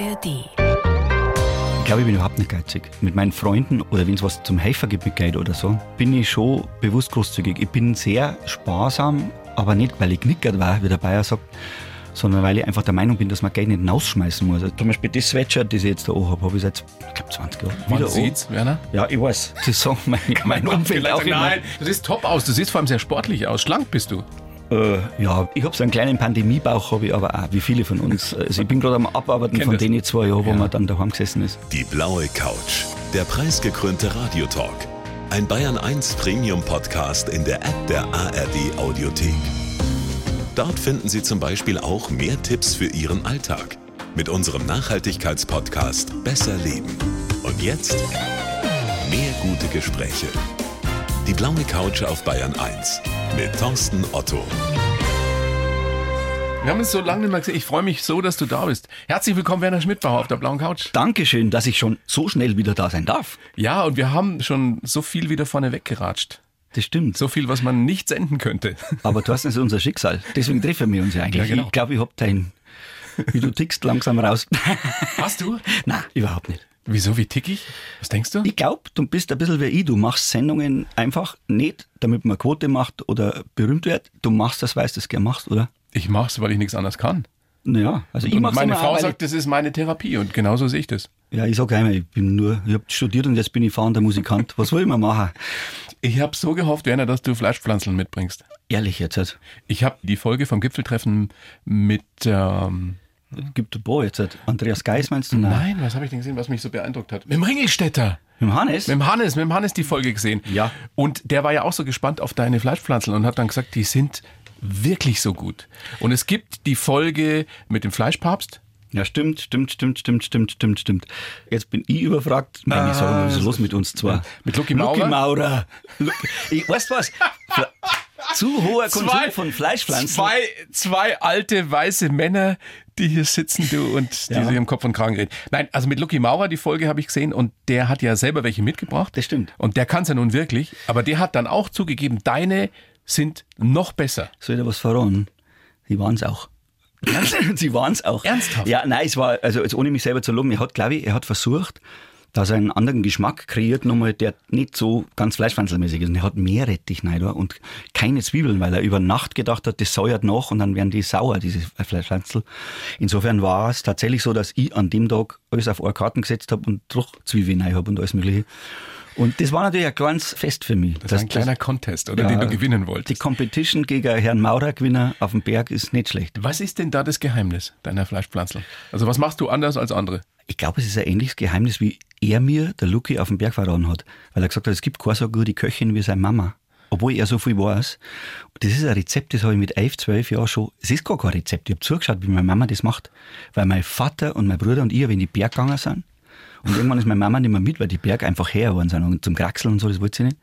ARD. Ich glaube, ich bin überhaupt nicht geizig. Mit meinen Freunden oder wenn es was zum Helfer gibt mit Geld oder so, bin ich schon bewusst großzügig. Ich bin sehr sparsam, aber nicht, weil ich knickert war, wie der Bayer sagt, sondern weil ich einfach der Meinung bin, dass man Geld nicht rausschmeißen muss. Also, zum Beispiel das Sweatshirt, das ich jetzt da habe, habe ich seit, ich glaube, 20 Jahren. Man wieder sieht's, Werner? an. Ja, ich weiß. Das sagen mein, mein Umfeld auch immer. Nein, du siehst top aus. Du siehst vor allem sehr sportlich aus. Schlank bist du. Äh, ja, ich habe so einen kleinen Pandemiebauch, habe ich aber auch, wie viele von uns. Also ich bin gerade am Abarbeiten von denen zwei Jahren, wo Ja. man dann daheim gesessen ist. Die blaue Couch. Der preisgekrönte Radiotalk. Ein Bayern 1 Premium Podcast in der App der ARD Audiothek. Dort finden Sie zum Beispiel auch mehr Tipps für Ihren Alltag. Mit unserem Nachhaltigkeitspodcast Besser Leben. Und jetzt mehr gute Gespräche. Die blaue Couch auf Bayern 1 mit Thorsten Otto. Wir haben uns so lange nicht mehr gesehen. Ich freue mich so, dass du da bist. Herzlich willkommen, Werner Schmidtbauer auf der blauen Couch. Dankeschön, dass ich schon so schnell wieder da sein darf. Ja, und wir haben schon so viel wieder vorne weggeratscht. Das stimmt. So viel, was man nicht senden könnte. Aber du hast ist unser Schicksal. Deswegen treffen wir uns ja eigentlich. Ja, genau. Ich glaube, ich hab dein, wie du tickst, langsam raus. Hast du? Nein, überhaupt nicht. Wieso, wie tick ich? Was denkst du? Ich glaube, du bist ein bisschen wie ich. Du machst Sendungen einfach nicht, damit man Quote macht oder berühmt wird. Du machst das, weil du das gerne machst, oder? Ich mach's, weil ich nichts anderes kann. Naja, also ich mach's meine Frau auch, sagt, das ist meine Therapie und genauso sehe ich das. Ja, ich sag einmal, ich bin nur, ich habe studiert und jetzt bin ich fahrender Musikant. Was soll ich mal machen? Ich habe so gehofft, Werner, dass du Fleischpflanzeln mitbringst. Ehrlich jetzt. Halt. Ich habe die Folge vom Gipfeltreffen mit ähm, Gibt ein paar jetzt. Andreas Geis meinst du? Nein, was habe ich denn gesehen, was mich so beeindruckt hat? Mit dem Ringelstädter. Mit dem Hannes? Mit dem Hannes, mit dem Hannes die Folge gesehen. Ja. Und der war ja auch so gespannt auf deine Fleischpflanzen und hat dann gesagt, die sind wirklich so gut. Und es gibt die Folge mit dem Fleischpapst. Ja, stimmt, stimmt, stimmt, stimmt, stimmt, stimmt, stimmt. Jetzt bin ich überfragt. Meine, ich sag mal, was ist los mit uns zwei? Mit Lucky Maurer? Lucky Maurer. Lucky, ich, weißt du was? Zu hoher Konsum von Fleischpflanzen. Zwei, zwei alte weiße Männer, die hier sitzen, du, und die Ja. sich im Kopf und Kragen reden. Nein, also mit Lucky Maurer, die Folge habe ich gesehen und der hat ja selber welche mitgebracht. Das stimmt. Und der kann es ja nun wirklich, aber der hat dann auch zugegeben, deine sind noch besser. Soll ich dir was verraten? Sie waren's auch. Sie waren's auch. Ernsthaft? Ja, nein, es war, also jetzt ohne mich selber zu loben, er hat, glaube ich, er hat versucht, dass er einen anderen Geschmack kreiert, nochmal, der nicht so ganz fleischpflanzelmäßig ist. Und er hat mehr Rettich rein und keine Zwiebeln, weil er über Nacht gedacht hat, das säuert nach und dann werden die sauer, diese Fleischpflanzel. Insofern war es tatsächlich so, dass ich an dem Tag alles auf eine Karten gesetzt habe und doch Zwiebeln rein habe und alles mögliche. Und das war natürlich ein kleines Fest für mich. Das ist ein kleiner Contest, oder, Ja, den du gewinnen Die wolltest. Competition gegen Herrn Maurer-Gewinner auf dem Berg ist nicht schlecht. Was ist denn da das Geheimnis deiner Fleischpflanzen? Also was machst du anders als andere? Ich glaube, es ist ein ähnliches Geheimnis, wie er mir, der Lucky, auf dem Berg verraten hat. Weil er gesagt hat, es gibt keine so gute Köchin wie seine Mama. Obwohl er so viel weiß. Und das ist ein Rezept, das habe ich mit 11, 12 Jahren schon. Es ist gar kein Rezept. Ich habe zugeschaut, wie meine Mama das macht. Weil mein Vater und mein Bruder und ich, wenn die Berg gegangen sind, und irgendwann ist meine Mama nicht mehr mit, weil die Berge einfach her waren sind und zum Kraxeln und so, das wollte sie nicht.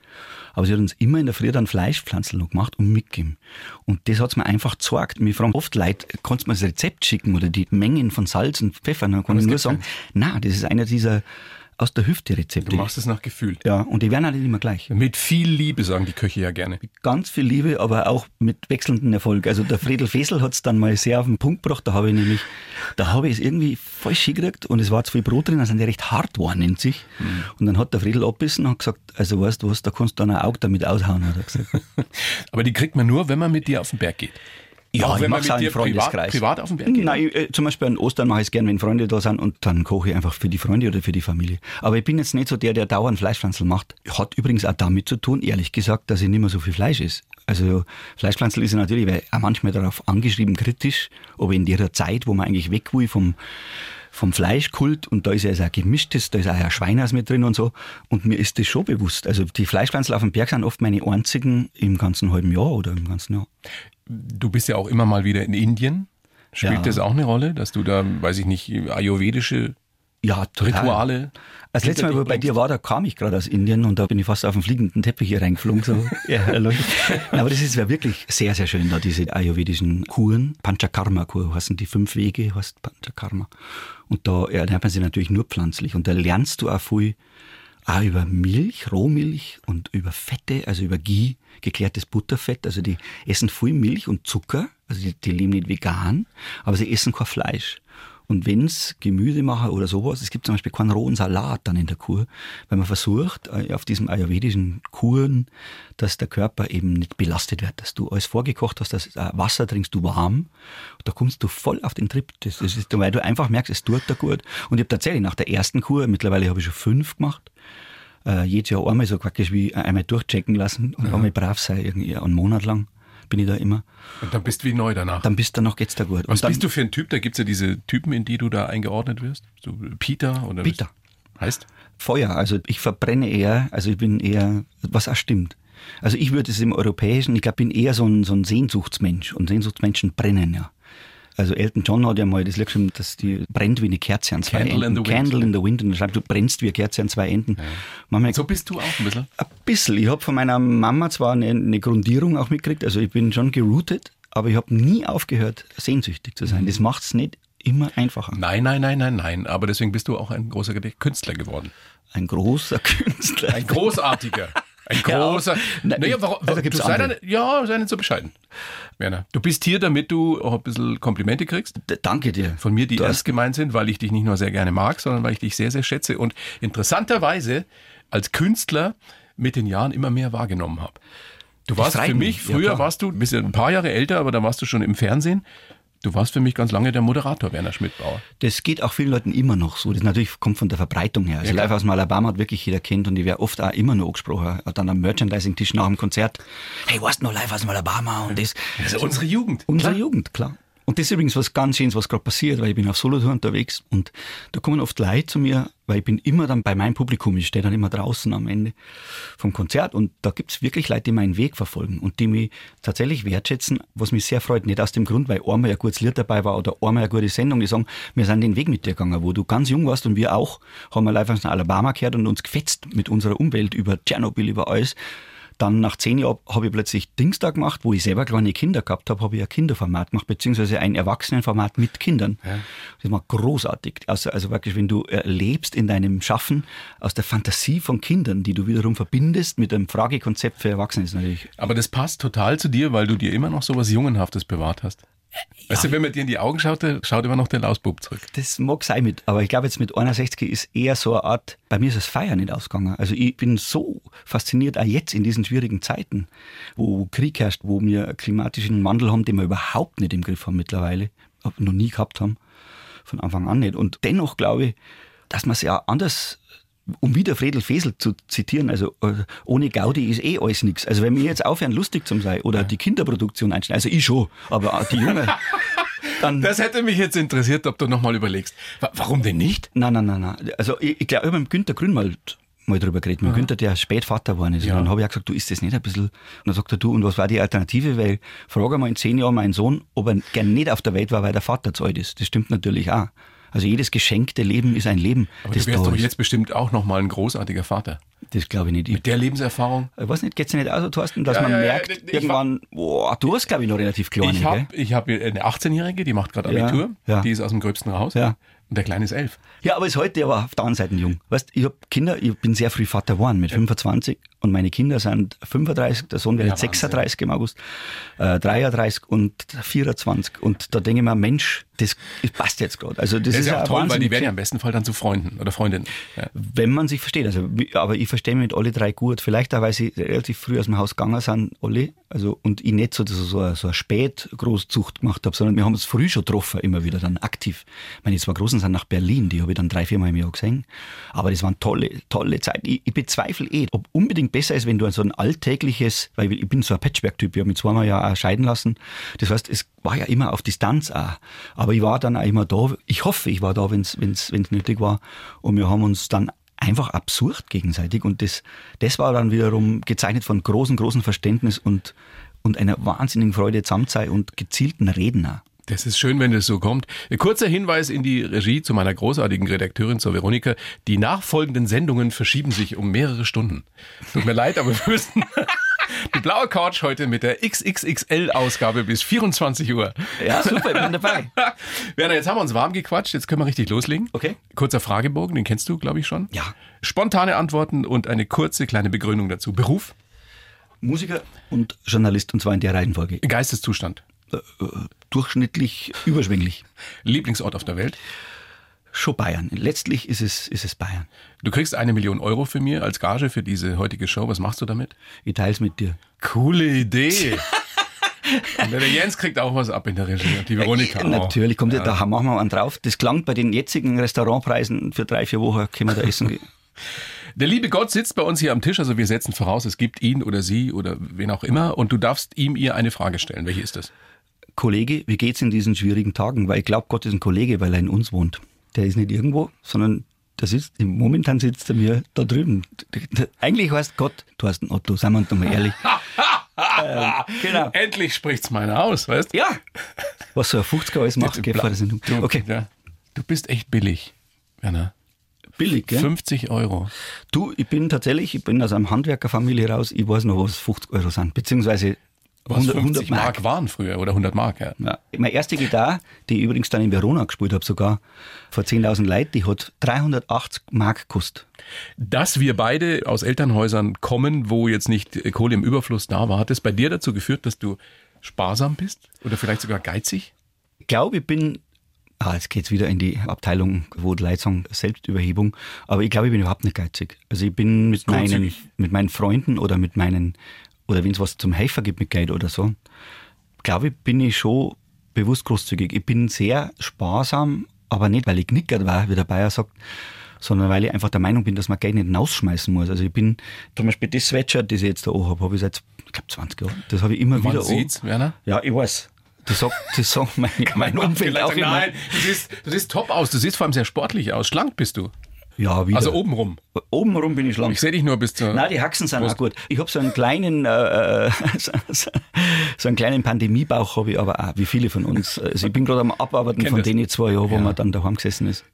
Aber sie hat uns immer in der Früh dann Fleischpflanzen noch gemacht und mitgegeben. Und das hat's mir einfach gezeigt. Mir fragen oft Leute, kannst du mir das Rezept schicken oder die Mengen von Salz und Pfeffer? Dann kann ich es nur sagen, na, das ist einer dieser aus der Hüfte Rezepte. Du machst es nach Gefühl. ja, und die werden auch nicht immer gleich. Mit viel Liebe, sagen die Köche ja gerne. Ganz viel Liebe, aber auch mit wechselndem Erfolg. Also der Friedel Fesel hat's dann mal sehr auf den Punkt gebracht. Da habe ich nämlich, da habe ich es irgendwie falsch hingekriegt und es war zu viel Brot drin, also die recht hart waren in sich. Mhm. Und dann hat der Friedel abbissen und hat gesagt, also weißt du was, da kannst du dann ein Auge damit aushauen, hat er gesagt. Aber die kriegt man nur, wenn man mit dir auf den Berg geht. Ja, Auch ich wenn man mach's mit auch im dir privat, Freundeskreis. privat auf den Berg geht. Nein, ich, äh, zum Beispiel an Ostern mache ich es gern, wenn Freunde da sind und dann koche ich einfach für die Freunde oder für die Familie. Aber ich bin jetzt nicht so der, der dauernd Fleischpflanzel macht. Hat übrigens auch damit zu tun, ehrlich gesagt, dass ich nicht mehr so viel Fleisch esse. Also Fleischpflanzel ist ja natürlich weil auch manchmal darauf angeschrieben, kritisch, aber in der Zeit, wo man eigentlich weg will vom vom Fleischkult und da ist ja auch gemischtes, da ist auch ein Schweinehaus mit drin und so. Und mir ist das schon bewusst. Also die Fleischpflanzel auf dem Berg sind oft meine einzigen im ganzen halben Jahr oder im ganzen Jahr. Du bist ja auch immer mal wieder in Indien. Spielt Ja. das auch eine Rolle, dass du da, weiß ich nicht, ayurvedische Ja, total. Rituale. Als letztes Mal, wo ich bei dir war, da kam ich gerade aus Indien und da bin ich fast auf den fliegenden Teppich hier reingeflogen. So. ja, aber das ist ja wirklich sehr, sehr schön, da diese ayurvedischen Kuren. Panchakarma-Kur heißen die fünf Wege, heißt Panchakarma. Und da ernährt man sich natürlich nur pflanzlich. Und da lernst du auch viel auch über Milch, Rohmilch und über Fette, also über Ghee, geklärtes Butterfett. Also die essen viel Milch und Zucker, also die, die leben nicht vegan, aber sie essen kein Fleisch. Und wenn's Gemüse machen oder sowas, es gibt zum Beispiel keinen rohen Salat dann in der Kur, weil man versucht, äh, auf diesem ayurvedischen Kuren, dass der Körper eben nicht belastet wird, dass du alles vorgekocht hast, dass äh, Wasser trinkst du warm, da kommst du voll auf den Trip. Das, das ist, weil du einfach merkst, es tut dir gut. Und ich habe tatsächlich nach der ersten Kur, mittlerweile habe ich schon fünf gemacht, äh, jedes Jahr einmal so praktisch wie einmal durchchecken lassen und einmal brav sein, irgendwie einen Monat lang bin ich da immer. Und dann bist du wie neu danach. Dann bist du noch, geht's da gut. Was und dann, bist du für ein Typ? Da gibt's ja diese Typen, in die du da eingeordnet wirst. So Peter oder Peter. Heißt? Feuer. Also ich verbrenne eher, also ich bin eher, was auch stimmt. Also ich würde es im Europäischen, ich glaube, bin eher so ein, so ein Sehnsuchtsmensch und Sehnsuchtsmenschen brennen ja. Also Elton John hat ja mal das Lied geschrieben, dass die brennt wie eine Kerze an zwei Candle in Enden. wind. Candle in the wind. Und er schreibt, du brennst wie eine Kerze an zwei Enden. Manchmal So bist du auch ein bisschen. ein bisschen. Ich habe von meiner Mama zwar eine, eine Grundierung auch mitgekriegt, also ich bin schon geroutet, aber ich habe nie aufgehört, sehnsüchtig zu sein. Mhm. Das macht's nicht immer einfacher. Nein, nein, nein, nein, nein. Aber deswegen bist du auch ein großer Künstler geworden. Ein großer Künstler. Ein großartiger. Ein Ja, großer. na, naja, warum, also gibt's du sei dann, ja, sei nicht so bescheiden. Werner, du bist hier, damit du auch ein bisschen Komplimente kriegst. D- Danke dir. Von mir, die Du hast- ernst gemeint sind, weil ich dich nicht nur sehr gerne mag, sondern weil ich dich sehr, sehr schätze und interessanterweise als Künstler mit den Jahren immer mehr wahrgenommen habe. Du warst für mich. mich, Ja, früher klar. warst du, bist ja ein paar Jahre älter, aber da warst du schon im Fernsehen. Du warst für mich ganz lange der Moderator, Werner Schmidtbauer. Das geht auch vielen Leuten immer noch so. Das natürlich kommt von der Verbreitung her. Also Ja, live aus dem Alabama hat wirklich jeder kennt und ich wäre oft auch immer noch angesprochen. Dann am Merchandising-Tisch nach dem Konzert. Hey, warst du noch live aus dem Alabama? Und das. Also unsere Jugend. Unsere Klar. Jugend, klar. Und das ist übrigens was ganz Schönes, was gerade passiert, weil ich bin auf Solotour unterwegs und da kommen oft Leute zu mir, weil ich bin immer dann bei meinem Publikum, ich stehe dann immer draußen am Ende vom Konzert und da gibt's wirklich Leute, die meinen Weg verfolgen und die mich tatsächlich wertschätzen, was mich sehr freut. Nicht aus dem Grund, weil einmal ein gutes Lied dabei war oder einmal eine gute Sendung, die sagen, wir sind den Weg mit dir gegangen, wo du ganz jung warst und wir auch, haben wir live aus Alabama gehört und uns gefetzt mit unserer Umwelt über Tschernobyl, über alles. Dann nach zehn Jahren habe ich plötzlich Dings da gemacht, wo ich selber kleine Kinder gehabt habe, habe ich ein Kinderformat gemacht, beziehungsweise ein Erwachsenenformat mit Kindern. Das war großartig. Also, also wirklich, wenn du erlebst in deinem Schaffen aus der Fantasie von Kindern, die du wiederum verbindest mit einem Fragekonzept für Erwachsene, ist natürlich Aber das passt total zu dir, weil du dir immer noch so was Jungenhaftes bewahrt hast. Weißt du, wenn man dir in die Augen schaut, schaut immer noch der Lausbub zurück. Das mag sein mit, aber ich glaube jetzt mit 61 ist eher so eine Art, bei mir ist das Feiern nicht ausgegangen. Also ich bin so fasziniert, auch jetzt in diesen schwierigen Zeiten, wo Krieg herrscht, wo wir klimatischen Wandel haben, den wir überhaupt nicht im Griff haben mittlerweile, noch nie gehabt haben, von Anfang an nicht. Und dennoch glaube ich, dass man es ja anders um wieder Fredel Fesel zu zitieren, also äh, ohne Gaudi ist eh alles nix. Also wenn wir jetzt aufhören, lustig zu sein oder die Kinderproduktion einstellen, also ich schon, aber auch die Jungen, dann... Das hätte mich jetzt interessiert, ob du nochmal überlegst. Wa- Warum denn nicht? Nein, nein, nein, nein. Also ich, ich glaube, ich habe mit Günter Grünwald mal drüber geredet. Mit Günther, der spät Vater geworden ist. Ja. Und dann habe ich auch gesagt, du ist das nicht ein bisschen. Und dann sagt er, du, und was war die Alternative? Weil frage mal in zehn Jahren meinen Sohn, ob er gern nicht auf der Welt war, weil der Vater zu alt ist. Das stimmt natürlich auch. Also jedes geschenkte Leben ist ein Leben, Aber das du wärst doch jetzt bestimmt auch nochmal ein großartiger Vater. Das glaube ich nicht. Ich, Mit der Lebenserfahrung. ich weiß nicht, geht's dir nicht aus, Thorsten, dass Ja, man ja, ja, merkt, war- irgendwann, boah, du hast, glaube ich, noch relativ kleine, Ich habe hab eine 18-Jährige, die macht gerade Ja, Abitur. ja. Die ist aus dem gröbsten raus. Ja. Und der Kleine ist elf. Ja, aber ist heute aber auf der anderen Seite jung. Weißt, ich habe Kinder, ich bin sehr früh Vater geworden mit 25 und meine Kinder sind 35, der Sohn wird Ja, jetzt 36 im August, äh, 33 und 24 und da denke ich mir, Mensch, das, passt jetzt gerade. Also das, Das ist ja auch toll, weil die werden ja im besten Fall dann zu Freunden oder Freundinnen. Ja. wenn man sich versteht. Also, aber ich verstehe mich mit alle drei gut. Vielleicht auch, weil sie relativ früh aus dem Haus gegangen sind, alle. Also, und ich nicht so, so, so, eine- so eine Spätgroßzucht gemacht habe, sondern wir haben uns früh schon getroffen, immer wieder dann aktiv. Ich meine, die zwei Großen sind nach Berlin, die habe ich dann drei, vier Mal im Jahr gesehen. Aber das waren tolle, tolle Zeiten. Ich, ich bezweifle eh, ob unbedingt besser ist, wenn du so ein alltägliches, weil ich bin so ein Patchwork-Typ, ich habe mich zweimal ja auch scheiden lassen. Das heißt, es war ja immer auf Distanz auch. Aber ich war dann auch immer da. Ich hoffe, ich war da, wenn es wenn's, wenn's nötig war. Und wir haben uns dann einfach absurd gegenseitig. Und das, das war dann wiederum gezeichnet von großem, großem Verständnis und, und einer wahnsinnigen Freude zusammen sein und gezielten Reden auch. Das ist schön, wenn das so kommt. Ein kurzer Hinweis in die Regie zu meiner großartigen Redakteurin, zur Veronika. Die nachfolgenden Sendungen verschieben sich um mehrere Stunden. Tut mir leid, aber wir müssen die blaue Couch heute mit der XXXL-Ausgabe bis 24 Uhr. Ja, super, ich bin dabei. Werner, jetzt haben wir uns warm gequatscht, jetzt können wir richtig loslegen. Okay. Kurzer Fragebogen, den kennst du, glaube ich, schon. Ja. Spontane Antworten und eine kurze kleine Begründung dazu. Beruf, Musiker und Journalist und zwar in der Reihenfolge. Geisteszustand, äh, durchschnittlich überschwänglich. Lieblingsort auf der Welt? Schon Bayern. Letztlich ist es, ist es Bayern. Du kriegst eine Million Euro für mir als Gage für diese heutige Show. Was machst du damit? Ich teile es mit dir. Coole Idee. Und der Jens kriegt auch was ab in der Regie. Und die Veronika auch. Natürlich, kommt ja. da machen wir einen drauf. Das klang bei den jetzigen Restaurantpreisen für drei, vier Wochen, können wir da essen gehen. Der liebe Gott sitzt bei uns hier am Tisch, also wir setzen voraus, es gibt ihn oder sie oder wen auch immer und du darfst ihm ihr eine Frage stellen. Welche ist das? Kollege, wie geht's in diesen schwierigen Tagen? Weil ich glaube, Gott ist ein Kollege, weil er in uns wohnt. Der ist nicht irgendwo, sondern der sitzt, momentan sitzt er mir da drüben. Eigentlich heißt Gott, du hast einen Otto, seien wir uns doch mal ehrlich. ähm, genau. Endlich spricht's meiner aus, weißt du? Ja. Was so ein 50er alles macht, geht vor der Sendung. Okay. Ja. Du bist echt billig, Werner billig, gell? 50 Euro. Du, ich bin tatsächlich, ich bin aus einer Handwerkerfamilie raus, ich weiß noch, was 50 Euro sind, beziehungsweise 100, 100 Mark. Mark. waren früher oder 100 Mark, ja. ja. Meine erste Gitarre, die ich übrigens dann in Verona gespielt habe, sogar vor 10.000 Leuten, die hat 380 Mark gekostet. Dass wir beide aus Elternhäusern kommen, wo jetzt nicht Kohle im Überfluss da war, hat es bei dir dazu geführt, dass du sparsam bist oder vielleicht sogar geizig? Ich glaube, ich bin Ah, jetzt geht's wieder in die Abteilung, wo die Leute sagen, Selbstüberhebung. Aber ich glaube, ich bin überhaupt nicht geizig. Also ich bin mit meinen, mit meinen Freunden oder mit meinen, oder wenn es was zum Helfer gibt mit Geld oder so, glaube ich, bin ich schon bewusst großzügig. Ich bin sehr sparsam, aber nicht, weil ich knickert war, wie der Bayer sagt, sondern weil ich einfach der Meinung bin, dass man Geld nicht rausschmeißen muss. Also ich bin, zum Beispiel das Sweatshirt, das ich jetzt da auch habe, habe ich seit, ich glaube, 20 Jahren. Das habe ich immer Man wieder sieht's, Werner? Ja, ich weiß. Das sagt, das sagt mein, mein Umfeld auch immer. Nein, du siehst, du siehst top aus. Du siehst vor allem sehr sportlich aus. Schlank bist du. Ja, wieder. Also obenrum. Obenrum bin ich schlank. Ich sehe dich nur bis zur. Nein, die Haxen sind auch gut. Ich habe so einen kleinen, äh, so, so einen kleinen Pandemiebauch habe ich aber auch, wie viele von uns. Also ich bin gerade am Abarbeiten Kennt von das? denen zwei Jahren, wo ja. man dann daheim gesessen ist.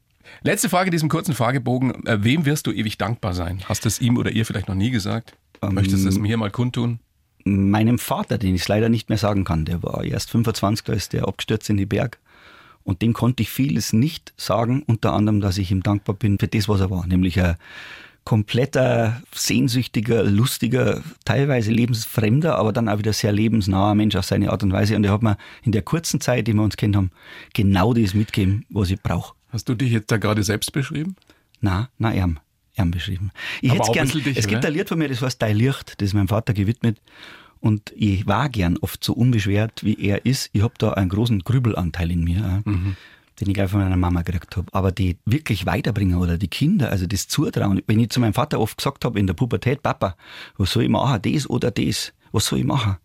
Letzte Frage diesem kurzen Fragebogen. Äh, wem wirst du ewig dankbar sein? Hast du es ihm oder ihr vielleicht noch nie gesagt? Ähm, Möchtest du es mir hier mal kundtun? meinem Vater, den ich leider nicht mehr sagen kann, der war erst 25, da ist der abgestürzt in die Berg. Und dem konnte ich vieles nicht sagen, unter anderem, dass ich ihm dankbar bin für das, was er war, nämlich ein kompletter, sehnsüchtiger, lustiger, teilweise lebensfremder, aber dann auch wieder sehr lebensnaher Mensch auf seine Art und Weise. Und er hat mir in der kurzen Zeit, die wir uns kennt haben, genau das mitgegeben, was ich brauche. Hast du dich jetzt da gerade selbst beschrieben? Na, na, er beschrieben. Ich hätte gern, dich, es gibt ein Lied von mir, das heißt Dein Licht, das ist meinem Vater gewidmet. Und ich war gern oft so unbeschwert, wie er ist. Ich habe da einen großen Grübelanteil in mir, mhm. den ich gleich von meiner Mama gekriegt habe. Aber die wirklich weiterbringen oder die Kinder, also das Zutrauen. Wenn ich zu meinem Vater oft gesagt habe in der Pubertät, Papa, was soll ich machen, das oder das, was soll ich machen?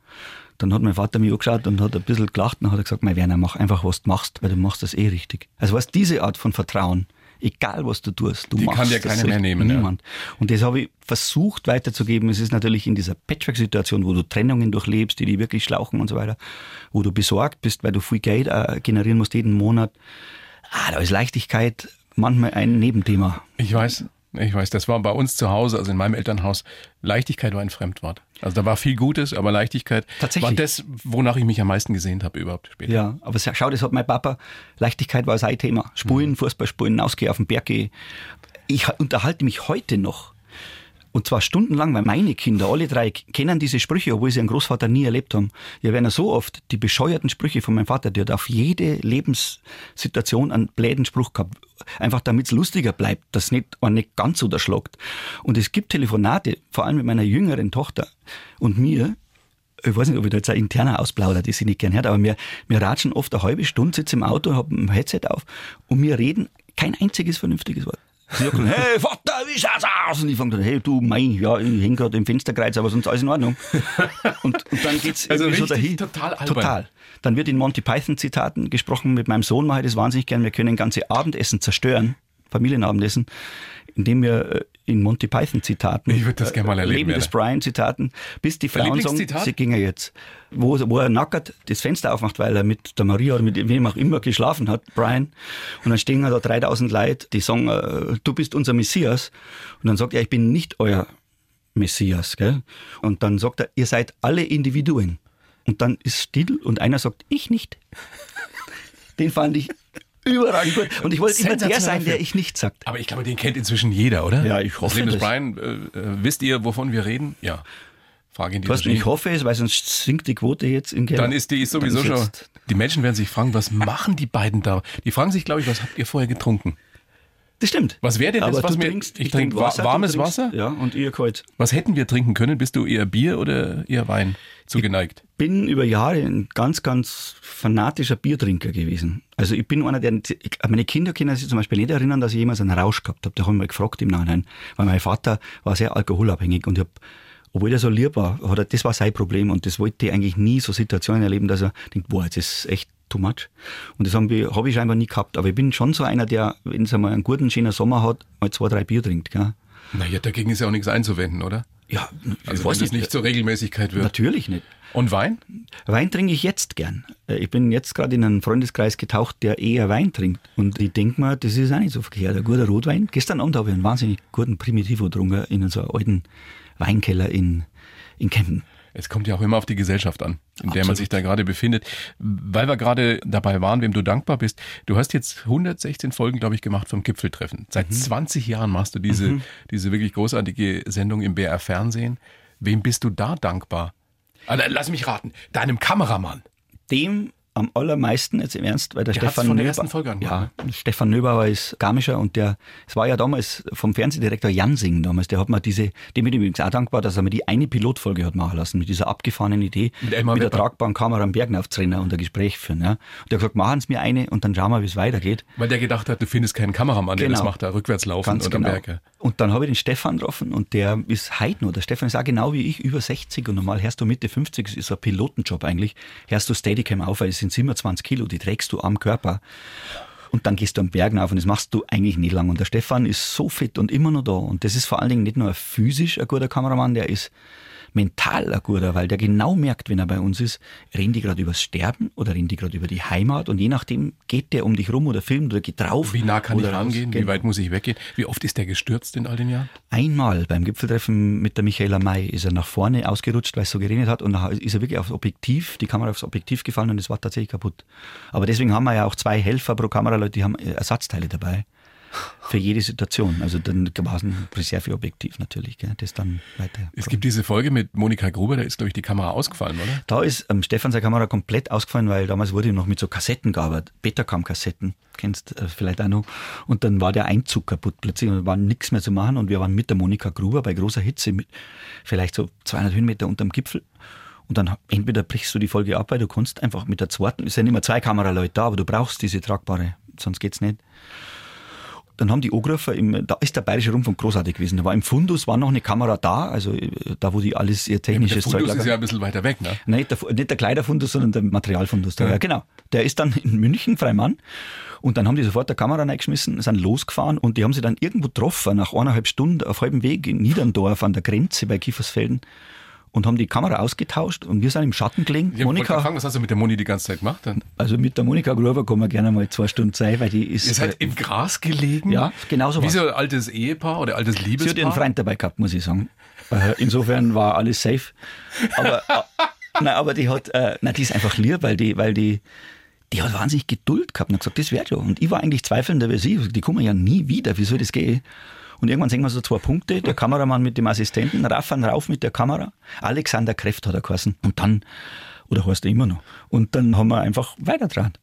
Dann hat mein Vater mich angeschaut und hat ein bisschen gelacht und hat gesagt, mein Werner, mach einfach, was du machst, weil du machst das eh richtig. Also was diese Art von Vertrauen, egal was du tust, du Die machst kann dir keiner mehr nehmen. Niemand. Ja. Und das habe ich versucht weiterzugeben. Es ist natürlich in dieser Patchwork-Situation, wo du Trennungen durchlebst, die dich wirklich schlauchen und so weiter, wo du besorgt bist, weil du viel Geld äh, generieren musst jeden Monat. Ah, da ist Leichtigkeit manchmal ein Nebenthema. Ich weiß. Ich weiß, das war bei uns zu Hause, also in meinem Elternhaus, Leichtigkeit war ein Fremdwort. Also da war viel Gutes, aber Leichtigkeit war das, wonach ich mich am meisten gesehnt habe überhaupt später. Ja, aber schau, das hat mein Papa, Leichtigkeit war sein Thema. Spulen, mhm. Fußball spielen, ausgehen auf den Berg gehen. Ich unterhalte mich heute noch und zwar stundenlang, weil meine Kinder, alle drei, kennen diese Sprüche, obwohl sie ihren Großvater nie erlebt haben. Ja, werden so oft die bescheuerten Sprüche von meinem Vater, der hat auf jede Lebenssituation einen bläden Spruch gehabt. Einfach damit es lustiger bleibt, dass nicht man nicht ganz unterschlagt. Und es gibt Telefonate, vor allem mit meiner jüngeren Tochter und mir, ich weiß nicht, ob ich da jetzt ein interner ausplauder, das ich nicht gern hört, aber wir, wir ratschen oft eine halbe Stunde, sitzen im Auto, haben ein Headset auf und wir reden kein einziges vernünftiges Wort. Dann, hey Vater, wie schaut's aus? Und ich fange dann, hey du, mein, ja, ich hänge gerade im Fensterkreuz, aber sonst alles in Ordnung. Und, und dann geht's also so dahin. Total albern. Total. Dann wird in Monty Python Zitaten gesprochen. Mit meinem Sohn mache ich das wahnsinnig gern. Wir können ganze Abendessen zerstören, Familienabendessen, indem wir äh, in Monty Python Zitaten. Ich würde das gerne mal erleben. Leben des Brian Zitaten, bis die Frauen sagen, sie gingen jetzt. Wo, wo er nackert das Fenster aufmacht, weil er mit der Maria oder mit wem auch immer geschlafen hat, Brian. Und dann stehen da 3000 Leute, die sagen, äh, du bist unser Messias. Und dann sagt er, ich bin nicht euer Messias. Gell? Und dann sagt er, ihr seid alle Individuen. Und dann ist still und einer sagt, ich nicht. Den fand ich überragend gut. Und ich wollte immer der sein, der ich nicht sagt. Aber ich glaube, den kennt inzwischen jeder, oder? Ja, ich hoffe das. Leben des Brian, äh, äh, wisst ihr, wovon wir reden? Ja. Frage in die Thorsten, ich hoffe es, weil sonst sinkt die Quote jetzt in Keller. Dann ist die sowieso ist schon. Die Menschen werden sich fragen, was machen die beiden da? Die fragen sich, glaube ich, was habt ihr vorher getrunken? Das stimmt. Was wäre denn das, Aber was du mir- trinkst, ich ich trinke trink wa- Wasser, warmes trinkst, Wasser? Ja, und ihr kalt. Was hätten wir trinken können? Bist du eher Bier oder eher Wein zugeneigt? bin über Jahre ein ganz, ganz fanatischer Biertrinker gewesen. Also ich bin einer, der, ich- meine Kinder können sich zum Beispiel nicht erinnern, dass ich jemals einen Rausch gehabt habe. Da habe ich mal gefragt im Nachhinein, weil mein Vater war sehr alkoholabhängig und ich hab, obwohl er so lieb war, hat er, das war sein Problem und das wollte ich eigentlich nie so Situationen erleben, dass er denkt, boah, jetzt ist echt too much. Und das habe ich, hab ich scheinbar nie gehabt. Aber ich bin schon so einer, der, wenn es einmal einen guten, schönen Sommer hat, mal zwei, drei Bier trinkt. Gell? Naja, dagegen ist ja auch nichts einzuwenden, oder? Ja, ich Also weiß wenn es nicht zur Regelmäßigkeit wird. Natürlich nicht. Und Wein? Wein trinke ich jetzt gern. Äh, Ich bin jetzt gerade in einen Freundeskreis getaucht, der eher Wein trinkt. Und ich denke mir, das ist auch nicht so verkehrt. Ein guter Rotwein. Gestern Abend habe ich einen wahnsinnig guten Primitivo getrunken in so einem alten Weinkeller in, in Kempten. Es kommt ja auch immer auf die Gesellschaft an, in der man Absolut. sich da gerade befindet. Weil wir gerade dabei waren, wem du dankbar bist. Du hast jetzt 116 Folgen, glaube ich, gemacht vom Gipfeltreffen. Seit 20 Jahren machst du diese, diese wirklich großartige Sendung im BR Fernsehen. Wem bist du da dankbar? Ah, lass mich raten. Deinem Kameramann. Dem am allermeisten, jetzt im Ernst, weil der, Der Stefan von der Nöber- ersten Folge an Ja, gemacht, Stefan Nöbauer ist Garmischer und der, es war ja damals vom Fernsehdirektor Jansing damals, der hat mir diese, dem bin ich übrigens auch dankbar, dass er mir die eine Pilotfolge hat machen lassen, mit dieser abgefahrenen Idee, Mit mit der tragbaren Kamera am Bergenauftrainer und ein Gespräch führen. Ja. Und der hat gesagt, machen Sie mir eine und dann schauen wir, wie es weitergeht. Weil der gedacht hat, du findest keinen Kameramann, der Genau. das macht, da rückwärts laufen Ganz und genau. am Berg. ja. Und dann habe ich den Stefan getroffen und der ist heute noch. Der Stefan ist auch genau wie ich, über 60 und normal hörst du Mitte 50, das ist ein Pilotenjob eigentlich, hörst du Steadicam auf, weil es sind 27 Kilo, die trägst du am Körper. Und dann gehst du am Bergen auf und das machst du eigentlich nicht lang. Und der Stefan ist so fit und immer noch da. Und das ist vor allen Dingen nicht nur physisch ein guter Kameramann, der ist mental ein guter, weil der genau merkt, wenn er bei uns ist, reden die gerade übers Sterben oder reden die gerade über die Heimat und je nachdem geht der um dich rum oder filmt oder geht drauf. Wie nah kann ich rangehen? Wie Genau. weit muss ich weggehen? Wie oft ist der gestürzt in all den Jahren? Einmal beim Gipfeltreffen mit der Michaela May ist er nach vorne ausgerutscht, weil es so geregnet hat und ist er wirklich aufs Objektiv, die Kamera aufs Objektiv gefallen und es war tatsächlich kaputt. Aber deswegen haben wir ja auch zwei Helfer pro Kameraleute, die haben äh, Ersatzteile dabei. Für jede Situation. Also dann war es ein Reserveobjektiv natürlich, gell, das dann weiter. Es gibt diese Folge mit Monika Gruber, da ist, glaube ich, die Kamera ausgefallen, oder? Da ist ähm, Stefan seine Kamera komplett ausgefallen, weil damals wurde noch mit so Kassetten gearbeitet, Betacam-Kassetten, kennst äh, vielleicht auch noch. Und dann war der Einzug kaputt plötzlich und war nichts mehr zu machen. Und wir waren mit der Monika Gruber bei großer Hitze, mit vielleicht so 200 Höhenmeter unterm Gipfel. Und dann entweder brichst du die Folge ab, weil du kannst einfach mit der zweiten, es sind immer zwei Kameraleute da, aber du brauchst diese tragbare, sonst geht's nicht. Dann haben die angerufen, im, da ist der Bayerische Rundfunk großartig gewesen. Da war im Fundus war noch eine Kamera da, also äh, da, wo die alles ihr Der technisches Zeug Fundus ist ja ein bisschen weiter weg, ne? Nein, nicht der, nicht der Kleiderfundus, sondern der Materialfundus. Der, Ja. ja. genau. Der ist dann in München, Freimann. Und dann haben die sofort der Kamera reingeschmissen, sind losgefahren und die haben sie dann irgendwo getroffen, nach eineinhalb Stunden auf halbem Weg in Niederndorf an der Grenze bei Kiefersfelden und haben die Kamera ausgetauscht und wir sind im Schatten gelegen. Gerade Monika, fragen, was hast du mit der Moni die ganze Zeit gemacht? Dann? also mit der Monika Gruber kann man gerne mal zwei Stunden sein, weil die ist. Ihr seid äh, im Gras gelegen? Ja, genau so Wie so ein altes Ehepaar oder altes Sie hat ihren Liebespaar? Freund dabei gehabt, muss ich sagen. Äh, Insofern war alles safe. Aber, äh, nein, aber die hat, äh, nein, die ist einfach lieb, weil die, weil die, die hat wahnsinnig Geduld gehabt und hat gesagt, das wird schon. Und ich war eigentlich zweifelnder wie sie. Die kommen ja nie wieder. Wie soll das gehen? Und irgendwann sehen wir so zwei Punkte. Der Kameramann mit dem Assistenten, rauffahren rauf mit der Kamera. Alexander Kräft hat er geheißen. Und dann, oder heißt er immer noch. Und dann haben wir einfach weitergetragen.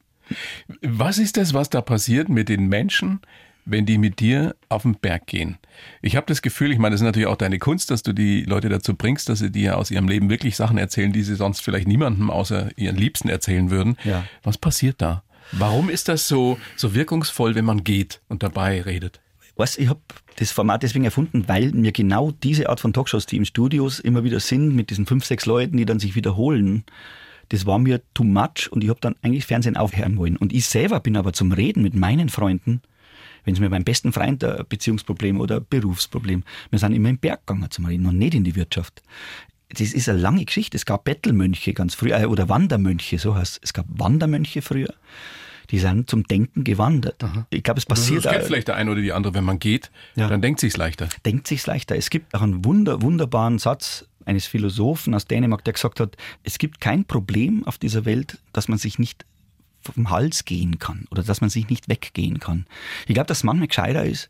Was ist das, was da passiert mit den Menschen, wenn die mit dir auf den Berg gehen? Ich habe das Gefühl, ich meine, das ist natürlich auch deine Kunst, dass du die Leute dazu bringst, dass sie dir aus ihrem Leben wirklich Sachen erzählen, die sie sonst vielleicht niemandem außer ihren Liebsten erzählen würden. Ja. Was passiert da? Warum ist das so, so wirkungsvoll, wenn man geht und dabei redet? Weißt, ich habe das Format deswegen erfunden, weil mir genau diese Art von Talkshows, die im Studios immer wieder sind, mit diesen fünf, sechs Leuten, die dann sich wiederholen, das war mir too much und ich habe dann eigentlich Fernsehen aufhören wollen. Und ich selber bin aber zum Reden mit meinen Freunden, wenn es mir beim besten Freund ein Beziehungsproblem oder ein Berufsproblem, wir sind immer im Berg gegangen zum Reden und nicht in die Wirtschaft. Das ist eine lange Geschichte. Es gab Bettelmönche ganz früh, äh, oder Wandermönche, so heißt es. Es gab Wandermönche früher. Die sind zum Denken gewandert. Ich glaube, es Das passiert kennt vielleicht der eine oder die andere, wenn man geht, Ja. dann denkt sich's leichter. denkt sich's leichter. Es gibt auch einen wunder, wunderbaren Satz eines Philosophen aus Dänemark, der gesagt hat, es gibt kein Problem auf dieser Welt, dass man sich nicht vom Hals gehen kann oder dass man sich nicht weggehen kann. Ich glaube, dass manchmal gescheiter ist,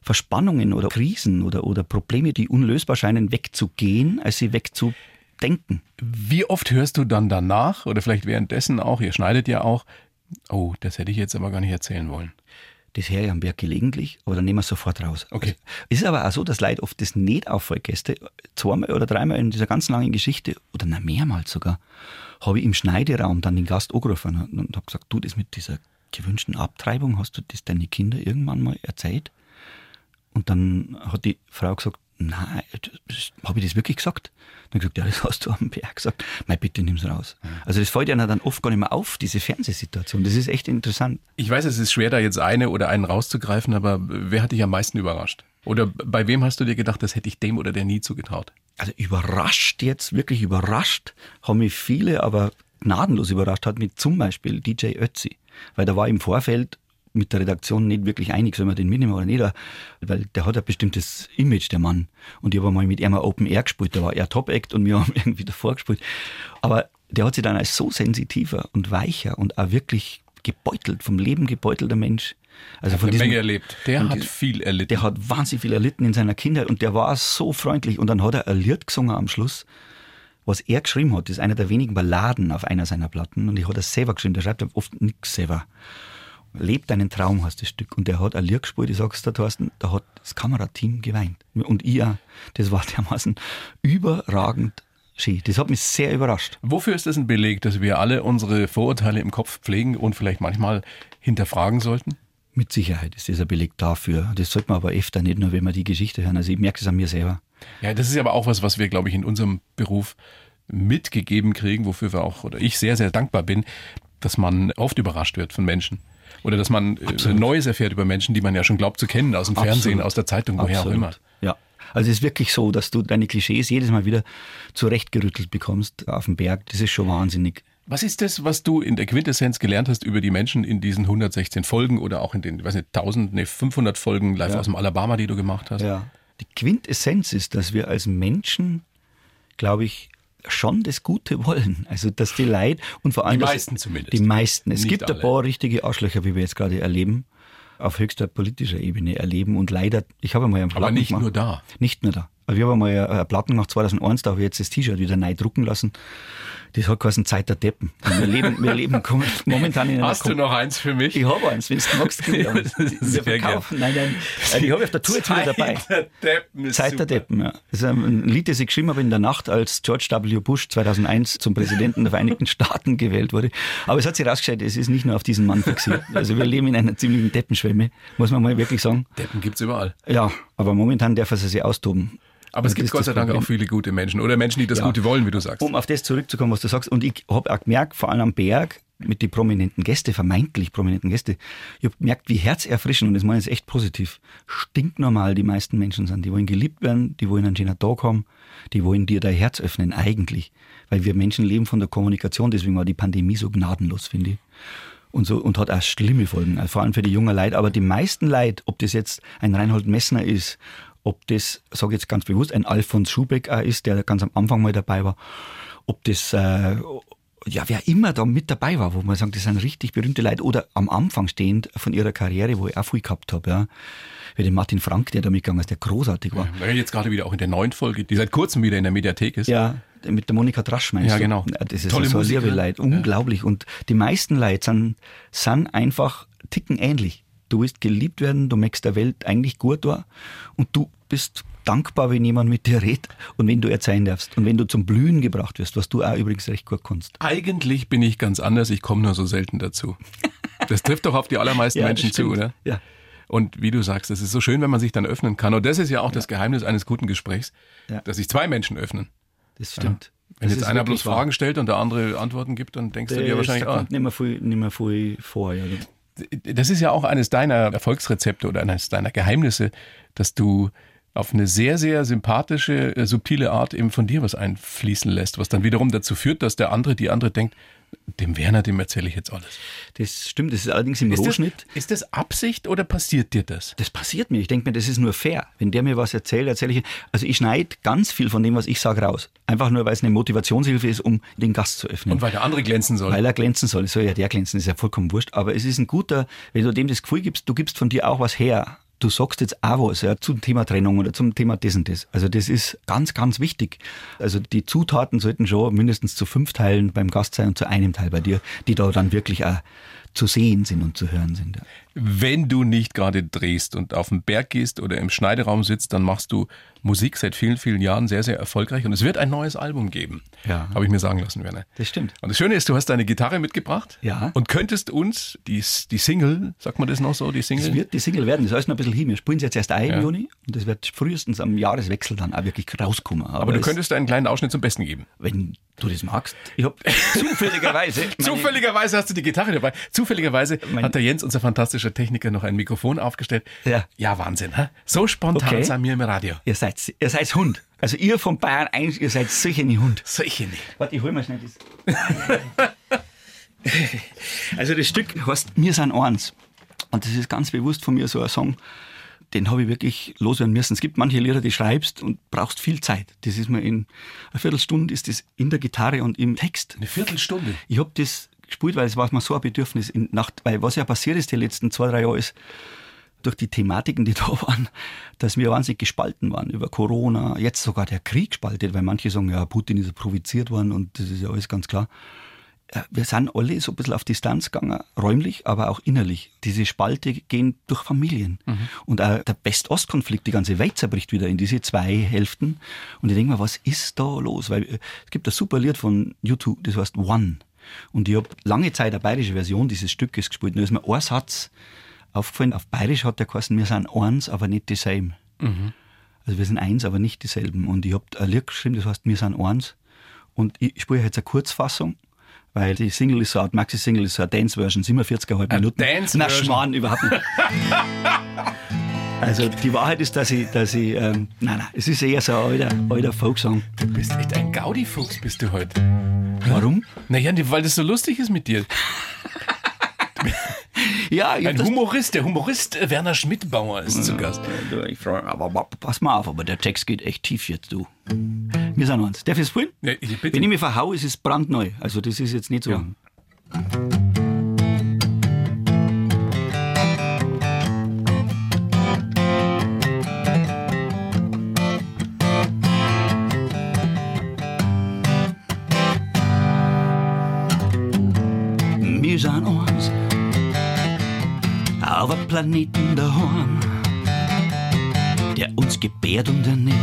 Verspannungen oder Krisen oder, oder Probleme, die unlösbar scheinen, wegzugehen, als sie wegzudenken. Wie oft hörst du dann danach oder vielleicht währenddessen auch, ihr schneidet ja auch, oh, das hätte ich jetzt aber gar nicht erzählen wollen. Das höre ich am Berg gelegentlich, aber dann nehmen wir es sofort raus. Okay. Es ist aber auch so, dass Leute oft das nicht auffällt, Gäste. Zweimal oder dreimal in dieser ganz langen Geschichte, oder na mehrmals sogar, habe ich im Schneideraum dann den Gast angerufen und, und habe gesagt, du, das mit dieser gewünschten Abtreibung, hast du das deine Kinder irgendwann mal erzählt? Und dann hat die Frau gesagt, nein, habe ich das wirklich gesagt? Dann gesagt, ja, das hast du am Berg gesagt. Nein, bitte nimm's raus. Also das fällt ja dann oft gar nicht mehr auf, diese Fernsehsituation. Das ist echt interessant. Ich weiß, es ist schwer, da jetzt eine oder einen rauszugreifen, aber wer hat dich am meisten überrascht? Oder bei wem hast du dir gedacht, das hätte ich dem oder der nie zugetraut? Also überrascht jetzt, wirklich überrascht, haben mich viele, aber gnadenlos überrascht hat mich zum Beispiel DJ Ötzi. Weil da war im Vorfeld mit der Redaktion nicht wirklich einig, soll man den mitnehmen oder nicht, weil der hat ein bestimmtes Image, der Mann. Und ich habe mal mit ihm Open Air gespielt, da war er Top-Act und wir haben irgendwie davor gespielt. Aber der hat sich dann als so sensitiver und weicher und auch wirklich gebeutelt, vom Leben gebeutelter Mensch. Also von eine diesem, Menge erlebt. Der hat viel erlitten. Der hat wahnsinnig viel erlitten in seiner Kindheit und der war so freundlich. Und dann hat er ein Lied gesungen am Schluss, was er geschrieben hat. Das ist einer der wenigen Balladen auf einer seiner Platten. Und ich hat das selber geschrieben. Der schreibt oft nichts selber. Lebt deinen Traum heißt das Stück. Und der hat ein Lied gespielt, ich sag's dir, Thorsten, da hat das Kamerateam geweint. Und ich auch. Das war dermaßen überragend schön. Das hat mich sehr überrascht. Wofür ist das ein Beleg, dass wir alle unsere Vorurteile im Kopf pflegen und vielleicht manchmal hinterfragen sollten? Mit Sicherheit ist das ein Beleg dafür. Das sollte man aber öfter nicht nur, wenn wir die Geschichte hören. Also ich merke es an mir selber. Ja, das ist aber auch was, was wir, glaube ich, in unserem Beruf mitgegeben kriegen, wofür wir auch, oder ich sehr, sehr dankbar bin, dass man oft überrascht wird von Menschen. Oder dass man äh, Absolut. Neues erfährt über Menschen, die man ja schon glaubt zu kennen, aus dem Absolut. Fernsehen, aus der Zeitung, woher Absolut. auch immer. Ja. Also es ist wirklich so, dass du deine Klischees jedes Mal wieder zurechtgerüttelt bekommst auf dem Berg. Das ist schon wahnsinnig. Was ist das, was du in der Quintessenz gelernt hast über die Menschen in diesen 116 Folgen oder auch in den, ich weiß nicht, 1000, nee, 500 Folgen live ja. aus dem Alabama, die du gemacht hast? Ja. Die Quintessenz ist, dass wir als Menschen, glaube ich, schon das Gute wollen. Also, dass die Leute und vor allem. Die meisten zumindest. Die meisten. Es Nicht gibt alle. ein paar richtige Arschlöcher, wie wir jetzt gerade erleben, auf höchster politischer Ebene erleben und leider, ich habe mal einen Platten Aber nicht gemacht. nur da. Nicht nur da. Also wir haben mal eine Platten gemacht 2001, da habe ich jetzt das T-Shirt wieder neu drucken lassen das hat geheißen Zeit der Deppen. Wir leben, wir leben momentan in einer Hast du noch eins für mich? Ich habe eins, wenn du magst. ja, wir verkaufen. Nein, nein. Also ich habe auf der Tour jetzt wieder dabei. Der Deppen ist Zeit super. der Deppen, ja. Das ist ein Lied, das ich geschrieben habe in der Nacht, als George W. Bush 2001 zum Präsidenten der Vereinigten Staaten gewählt wurde. Aber es hat sich herausgestellt, es ist nicht nur auf diesen Mann fixiert. Also wir leben in einer ziemlichen Deppenschwemme, muss man mal wirklich sagen. Deppen gibt's überall. Ja, aber momentan darf er sich austoben. Aber es gibt Gott sei Dank Problem. auch viele gute Menschen oder Menschen, die das ja. Gute wollen, wie du sagst. Um auf das zurückzukommen, was du sagst. Und ich habe auch gemerkt, vor allem am Berg, mit den prominenten Gästen, vermeintlich prominenten Gästen, ich habe gemerkt, wie herzerfrischend, und das meine ich jetzt echt positiv, stinknormal die meisten Menschen sind. Die wollen geliebt werden, die wollen einen schönen Tag haben, die wollen dir dein Herz öffnen, eigentlich. Weil wir Menschen leben von der Kommunikation, deswegen war die Pandemie so gnadenlos, finde ich und so und hat auch schlimme Folgen, also vor allem für die jungen Leute. Aber die meisten Leute, ob das jetzt ein Reinhold Messner ist ob das, sage ich jetzt ganz bewusst, ein Alfons Schubeck auch ist, der ganz am Anfang mal dabei war, ob das, äh, ja, wer immer da mit dabei war, wo man sagt, das sind richtig berühmte Leute oder am Anfang stehend von ihrer Karriere, wo ich auch viel gehabt habe, ja. Wie den Martin Frank, der da mitgegangen ist, der großartig war. Ja, jetzt gerade wieder auch in der neuen Folge, die seit kurzem wieder in der Mediathek ist. Ja, mit der Monika Trasch meinst ja, du? Genau. Das ist Tolle so Musik, Leute, unglaublich. Ja. Und die meisten Leute sind, sind einfach ticken ähnlich. Du willst geliebt werden, du möchtest der Welt eigentlich gut da und du bist dankbar, wenn jemand mit dir redet und wenn du erzählen darfst und wenn du zum Blühen gebracht wirst, was du auch übrigens recht gut kannst. Eigentlich bin ich ganz anders, ich komme nur so selten dazu. Das trifft doch auf die allermeisten ja, Menschen zu, oder? Ja. Und wie du sagst, es ist so schön, wenn man sich dann öffnen kann. Und das ist ja auch ja. das Geheimnis eines guten Gesprächs, ja. dass sich zwei Menschen öffnen. Das stimmt. Ja. Wenn das jetzt einer bloß wahr. Fragen stellt und der andere Antworten gibt, dann denkst das du dir wahrscheinlich, ah. Nicht mehr viel, nicht mehr viel vor. Ja das ist ja auch eines deiner Erfolgsrezepte oder eines deiner Geheimnisse, dass du auf eine sehr, sehr sympathische, äh, subtile Art eben von dir was einfließen lässt, was dann wiederum dazu führt, dass der andere, die andere denkt, dem Werner, dem erzähle ich jetzt alles. Das stimmt, das ist allerdings im ist Rohschnitt. Das, ist das Absicht oder passiert dir das? Das passiert mir. Ich denke mir, das ist nur fair. Wenn der mir was erzählt, erzähle ich. Also ich schneide ganz viel von dem, was ich sage, raus. Einfach nur, weil es eine Motivationshilfe ist, um den Gast zu öffnen. Und weil der andere glänzen soll. Weil er glänzen soll. Es soll ja der glänzen, ist ja vollkommen wurscht. Aber es ist ein guter, wenn du dem das Gefühl gibst, du gibst von dir auch was her du sagst jetzt auch was ja, zum Thema Trennung oder zum Thema das und das. Also das ist ganz, ganz wichtig. Also die Zutaten sollten schon mindestens zu fünf Teilen beim Gast sein und zu einem Teil bei dir, die da dann wirklich auch zu sehen sind und zu hören sind. Wenn du nicht gerade drehst und auf den Berg gehst oder im Schneideraum sitzt, dann machst du Musik seit vielen, vielen Jahren sehr, sehr erfolgreich und es wird ein neues Album geben. Ja. Habe ich mir sagen lassen, Werner. Das stimmt. Und das Schöne ist, du hast deine Gitarre mitgebracht. Ja. Und könntest uns die, die Single, sagt man das noch so, die Single? Es wird die Single werden, das ist alles noch ein bisschen hin. Wir spielen es jetzt erst ein Ja. im Juni und das wird frühestens am Jahreswechsel dann auch wirklich rauskommen. Aber du es- könntest einen kleinen Ausschnitt zum Besten geben. wenn du das magst. Ich habe zufälligerweise. Zufälligerweise hast du die Gitarre dabei. Zufälligerweise Mein- hat der Jens, unser fantastischer Techniker, noch ein Mikrofon aufgestellt. Ja. Ja, Wahnsinn, hä? So spontan Okay. sind wir im Radio. Ihr seid, ihr seid Hund. Also ihr von Bayern 1, ihr seid sicher ein Hund. Solche nicht. Warte, ich hol mal schnell das. also das Stück heißt Wir sind eins. Und das ist ganz bewusst von mir so ein Song, den habe ich wirklich loswerden müssen. Es gibt manche Lieder, die schreibst und brauchst viel Zeit. Das ist mir in einer Viertelstunde ist das in der Gitarre und im Text. Eine Viertelstunde. Ich habe das gespielt, weil es war mir so ein Bedürfnis in Nacht, weil was ja passiert ist die letzten zwei, drei Jahre ist, durch die Thematiken, die da waren, dass wir wahnsinnig gespalten waren über Corona, jetzt sogar der Krieg spaltet, weil manche sagen, ja, Putin ist provoziert worden und das ist ja alles ganz klar. Wir sind alle so ein bisschen auf Distanz gegangen, räumlich, aber auch innerlich. Diese Spalte gehen durch Familien. Und auch der West-Ost-Konflikt, die ganze Welt zerbricht wieder in diese zwei Hälften. Und ich denke mir, was ist da los? Weil äh, es gibt ein super Lied von YouTube, das heißt One. Und ich habe lange Zeit eine bayerische Version dieses Stückes gespielt. Da ist mir ein Satz aufgefallen. Auf bayerisch hat der geheißen, wir sind eins, aber nicht dieselben. Also wir sind eins, aber nicht dieselben. Und ich habe ein Lied geschrieben, das heißt, wir sind eins. Und ich spiele jetzt eine Kurzfassung, weil die Single ist so, die Maxi-Single ist so eine Dance-Version, 47,5 Minuten. Dance-Version? Na, Schwan, überhaupt nicht. also die Wahrheit ist, dass ich, dass ich ähm, nein, nein, es ist eher so ein alter, alter Folksong. Du bist echt ein Gaudi-Fuchs, bist du heute. Warum? Naja, weil das so lustig ist mit dir. Ja, ich Ein Humorist, der Humorist Werner Schmidbauer ist zu Gast. Ich freu, aber aber pass mal auf, aber der Text geht echt tief jetzt, du. Wir sind eins. Darf ich es spielen? Ja. Wenn ich mich verhau, ist es brandneu. Also das ist jetzt nicht so. Ja. Wir sind eins. Auf einem Planeten daheim, der uns gebärt und ernährt.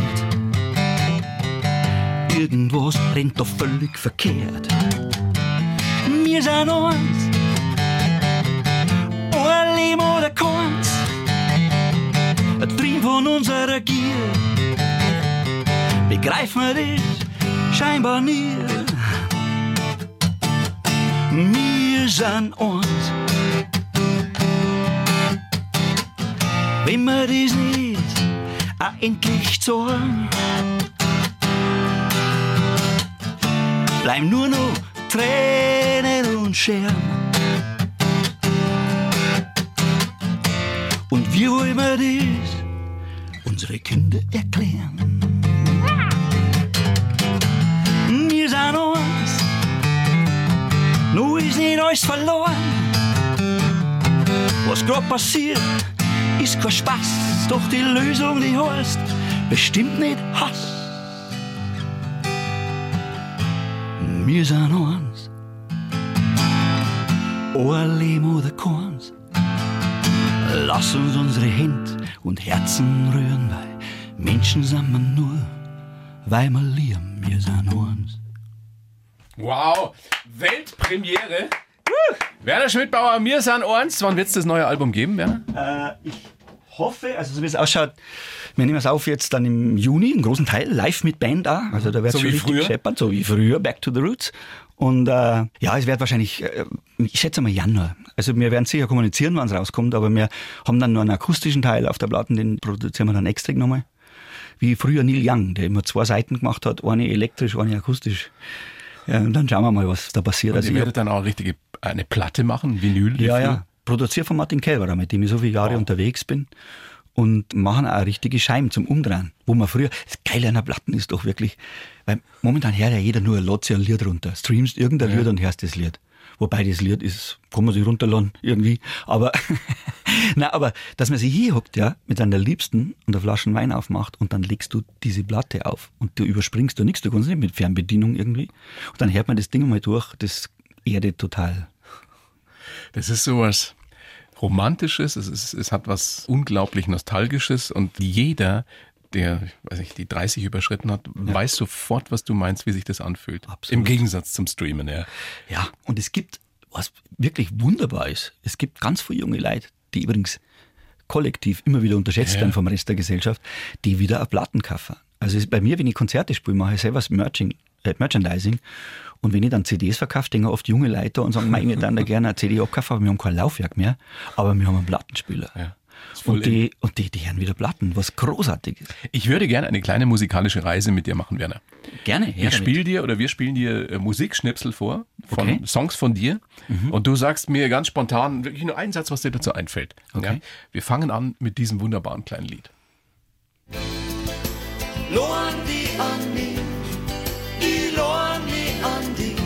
Irgendwas rennt doch völlig verkehrt. Wir sind eins. Ein Leben oder keins. Ein Trieb von unserer Gier. Begreifen wir das scheinbar nie. Wir sind eins. Wenn wir das nicht auch endlich sagen, bleiben nur noch Tränen und Scherben. Und wie wollen wir das unsere Kinder erklären? Ist nicht alles verloren. Was grad passiert, ist kein Spaß. Doch die Lösung, die heißt bestimmt nicht Hass. Wir sind eins. Ein Leben oder keins. Lass uns unsere Hände und Herzen rühren, weil Menschen sind wir nur, weil wir lieben. Wir sind eins. Wow, Weltpremiere. Werner Schmidbauer, mir sind eins. Wann wird es das neue Album geben, Werner? Äh, ich hoffe, also so wie es ausschaut, wir nehmen es auf jetzt dann im Juni, einen großen Teil, live mit Band da. Also da wird So schon wie richtig früher? gescheppert, so wie früher, Back to the Roots. Und äh, ja, es wird wahrscheinlich, äh, ich schätze mal Januar. Also wir werden sicher kommunizieren, wann es rauskommt, aber wir haben dann nur einen akustischen Teil auf der Platte, den produzieren wir dann extra nochmal. Wie früher Neil Young, der immer zwei Seiten gemacht hat, eine elektrisch, eine akustisch. Ja, und dann schauen wir mal, was da passiert. Also Also ihr werdet dann auch eine richtige eine Platte machen, Vinyl. ja, ja. Produziert von Martin Kelberer, mit dem ich so viele Jahre unterwegs bin. Und machen auch richtige Scheiben zum Umdrehen. Wo man früher, das Geile an der Platten ist doch wirklich, weil momentan hört ja jeder nur, lädt sich ein Lied runter. Streamst irgendein Lied und hörst das Lied. Wobei das Lied ist, kann man sich runterladen, irgendwie. Aber Na, aber dass man sich hier hockt, ja, mit deiner Liebsten und eine Flasche Wein aufmacht und dann legst du diese Platte auf und du überspringst da nichts, du kannst nicht mit Fernbedienung irgendwie. Und dann hört man das Ding mal durch, das erdet total. Das ist sowas Romantisches, es, ist, es hat was unglaublich Nostalgisches und jeder, der, weiß nicht, die 30 überschritten hat, ja. weiß sofort, was du meinst, wie sich das anfühlt. Absolut. Im Gegensatz zum Streamen, ja. Ja, und es gibt, was wirklich wunderbar ist, es gibt ganz viele junge Leute, die übrigens kollektiv immer wieder unterschätzt ja. werden vom Rest der Gesellschaft, die wieder auf Platten kaufen. Also bei mir, wenn ich Konzerte spiele, mache ich selber das Merching, äh, Merchandising. Und wenn ich dann CDs verkaufe, denken oft junge Leute und sagen, wir dann da gerne eine CD abkaufen, aber wir haben kein Laufwerk mehr, aber wir haben einen Plattenspieler. Ja. Und die, und die, die hören wieder Platten, was großartig ist. Ich würde gerne eine kleine musikalische Reise mit dir machen, Werner. Gerne. Ich spiele dir oder wir spielen dir äh, Musikschnipsel vor von okay. Songs von dir mhm. und du sagst mir ganz spontan wirklich nur einen Satz, was dir dazu einfällt. Okay. Ja? Wir fangen an mit diesem wunderbaren kleinen Lied. Loan die an die, die loan die an die,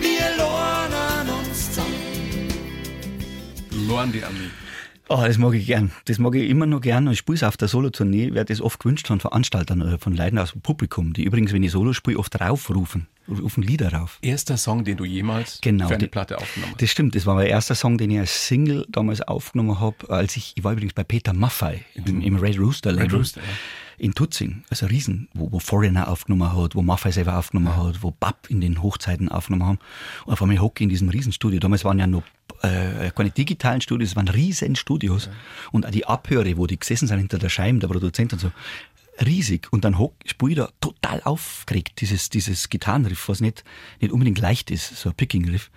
wir loan an uns zusammen. Loan die an die. Oh, das mag ich gern. Das mag ich immer noch gern. Ich spiele es auf der Solo-Tournee, wer das oft gewünscht von Veranstaltern oder von Leuten aus dem Publikum, die übrigens, wenn ich Solo spiele, oft raufrufen, rufen Lieder rauf. Erster Song, den du jemals genau, für eine die, Platte aufgenommen hast. Das stimmt, das war mein erster Song, den ich als Single damals aufgenommen habe, als ich, ich war übrigens bei Peter Maffei im, im Red Rooster Label. Red Rooster, ja in Tutzing, also Riesen, wo, wo Foreigner aufgenommen hat, wo Maffei selber aufgenommen hat, wo Bab in den Hochzeiten aufgenommen haben. Und auf einmal hocke in diesem Riesenstudio. Damals waren ja noch äh, keine digitalen Studios, es waren Riesenstudios. Ja. Und die Abhöre, wo die gesessen sind hinter der Scheibe, der Produzent und so, riesig. Und dann spiele ich da total aufgeregt, dieses, dieses Gitarrenriff, was nicht, nicht unbedingt leicht ist, so ein Picking-Riff.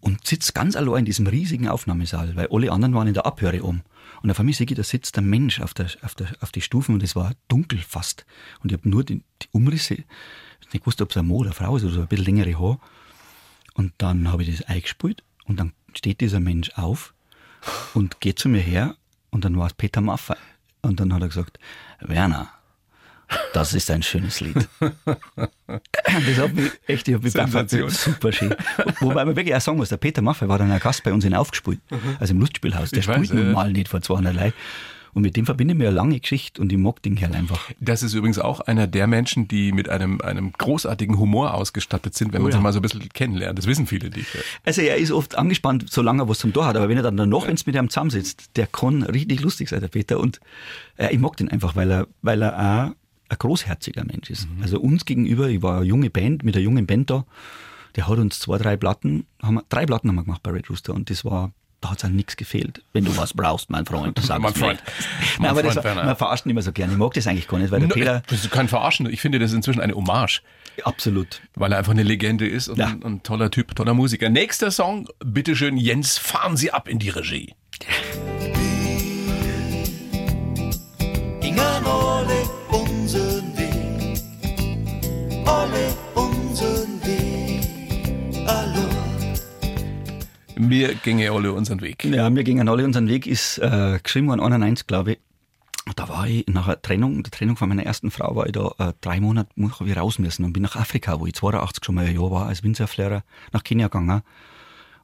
Und sitze ganz allein in diesem riesigen Aufnahmesaal, weil alle anderen waren in der Abhöre um. Und auf einmal sehe ich, da sitzt ein Mensch auf, der, auf, der, auf die Stufen und es war dunkel fast. Und ich habe nur die, die Umrisse, ich nicht gewusst, ob es ein Mann oder eine Frau ist oder so ein bisschen längere Haar. Und dann habe ich das eingespielt und dann steht dieser Mensch auf und geht zu mir her und dann war es Peter Maffei. Und dann hat er gesagt, Werner, das ist ein schönes Lied. das hat mich echt, ich habe mich Sensation. super schön. Wobei man wirklich auch sagen muss, der Peter Maffei war dann ein Gast bei uns in Aufgespielt, mhm. also im Lustspielhaus. Der ich spielt weiß, nun mal nicht vor 200 Leuten. Und mit dem verbinde ich mir eine lange Geschichte und ich mag den Kerl einfach. Das ist übrigens auch einer der Menschen, die mit einem, einem großartigen Humor ausgestattet sind, wenn oh, man ja. sie mal so ein bisschen kennenlernt. Das wissen viele nicht. Also er ist oft angespannt, solange er was zum Tor hat, aber wenn er dann noch, ja. wenn es mit ihm zusammensitzt, der kann richtig lustig sein, der Peter. Und äh, ich mag den einfach, weil er, weil er auch ein großherziger Mensch ist. Mhm. Also uns gegenüber, ich war eine junge Band, mit einer jungen Band da, der hat uns zwei, drei Platten, haben wir, drei Platten haben wir gemacht bei Red Rooster und das war, da hat es an nichts gefehlt. Wenn du was brauchst, mein Freund, sag Mein Freund. Nein, aber Freund, das, man verarscht nicht mehr so gerne. Ich mag das eigentlich gar nicht, weil der no, Peter... Das ist kein Verarschen. Ich finde, das ist inzwischen eine Hommage. Absolut. Weil er einfach eine Legende ist und ja. ein, ein, toller Typ, toller Musiker. Nächster Song, bitteschön, Jens, fahren Sie ab in die Regie. Gingen alle unseren Wir gingen alle unseren Weg. Ja, wir gingen alle unseren Weg, ist äh, geschrieben worden, 91, glaube ich. Da war ich nach der Trennung, der Trennung von meiner ersten Frau, war ich da äh, drei Monate, ich raus müssen und bin nach Afrika, wo ich 82 schon mal ein Jahr war, als Windsurflehrer, nach Kenia gegangen.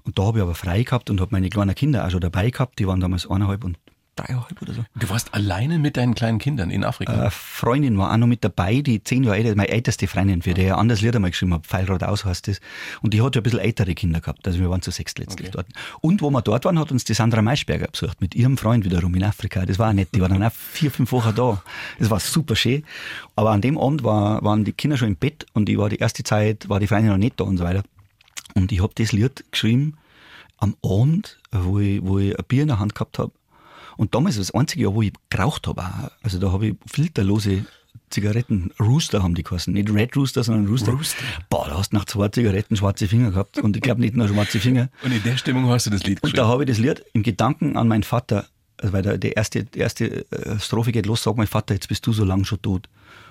Und da habe ich aber frei gehabt und habe meine kleinen Kinder auch schon dabei gehabt, die waren damals eineinhalb und dreieinhalb oder so. Du warst alleine mit deinen kleinen Kindern in Afrika? Eine Freundin war auch noch mit dabei, die zehn Jahre älter, meine älteste Freundin, für die ich ein anderes Lied einmal geschrieben habe, Pfeilrad aus heißt das. Und die hat ja ein bisschen ältere Kinder gehabt, also wir waren zu sechs letztlich okay. dort. Und wo wir dort waren, hat uns die Sandra Maischberger besucht, mit ihrem Freund wiederum in Afrika. Das war auch nett, die war dann auch vier, fünf Wochen da. Das war super schön. Aber an dem Abend war, waren die Kinder schon im Bett und ich war die erste Zeit, war die Freundin noch nicht da und so weiter. Und ich habe das Lied geschrieben am Abend, wo ich, wo ich ein Bier in der Hand gehabt habe und damals das einzige Jahr, wo ich geraucht habe. Also da habe ich filterlose Zigaretten, Rooster haben die geheißen. Nicht Red Rooster, sondern Rooster. Rooster. Boah, da hast du nach zwei Zigaretten schwarze Finger gehabt. Und ich glaube nicht nur schwarze Finger. Und in der Stimmung hast du das Lied geschrieben. Und da habe ich das Lied im Gedanken an meinen Vater, also weil der, die erste, die erste äh, Strophe geht los, sag mein Vater, jetzt bist du so lang schon tot.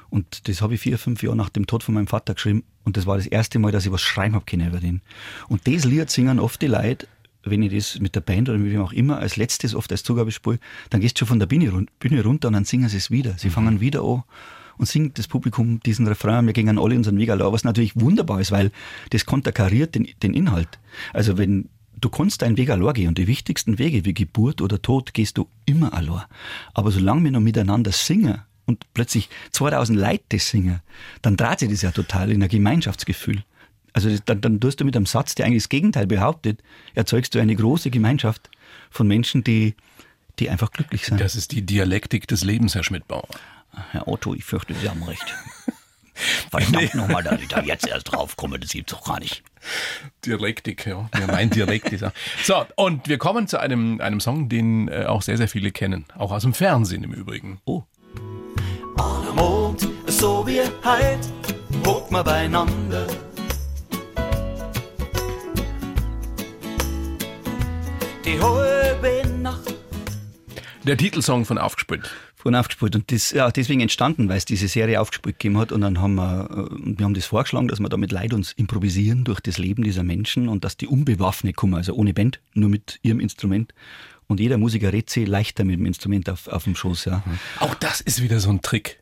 Und das habe ich vier, fünf Jahre nach dem Tod von meinem Vater geschrieben. Und das war das erste Mal, dass ich was schreiben habe können über den. Und das Lied singen oft die Leute, wenn ich das mit der Band oder mit wem auch immer als letztes oft als Zugabe spiele, dann gehst du schon von der Bühne, Bühne runter und dann singen sie es wieder. Sie mhm. fangen wieder an und singt das Publikum diesen Refrain, wir gingen alle unseren Weg allein, was natürlich wunderbar ist, weil das konterkariert den, den Inhalt. Also wenn du kannst deinen Weg allein gehen und die wichtigsten Wege wie Geburt oder Tod gehst du immer allein. Aber solange wir noch miteinander singen und plötzlich 2000 Leute das singen, dann dreht sich das ja total in ein Gemeinschaftsgefühl. Also das, dann, dann tust du mit einem Satz, der eigentlich das Gegenteil behauptet, erzeugst du eine große Gemeinschaft von Menschen, die, die einfach glücklich sind. Das ist die Dialektik des Lebens, Herr Schmidtbauer. Herr Otto, ich fürchte, Sie haben recht. Verdammt nochmal, dass ich da jetzt erst drauf komme, das gibt's doch gar nicht. Dialektik, ja. ja mein Dialekt ist ja. So, und wir kommen zu einem, einem Song, den äh, auch sehr, sehr viele kennen. Auch aus dem Fernsehen im Übrigen. Oh. An einem Abend, so wie heut, hockt man beieinander. Die halbe Nacht Der Titelsong von Aufgespült. Von aufgespielt. Und das ja deswegen entstanden, weil es diese Serie aufgespielt gegeben hat. Und dann haben wir, äh, wir haben das vorgeschlagen, dass wir da mit Leid uns improvisieren durch das Leben dieser Menschen und dass die unbewaffnet kommen, also ohne Band, nur mit ihrem Instrument. Und jeder Musiker redet sich leichter mit dem Instrument auf, auf dem Schoß, ja. Auch das ist wieder so ein Trick.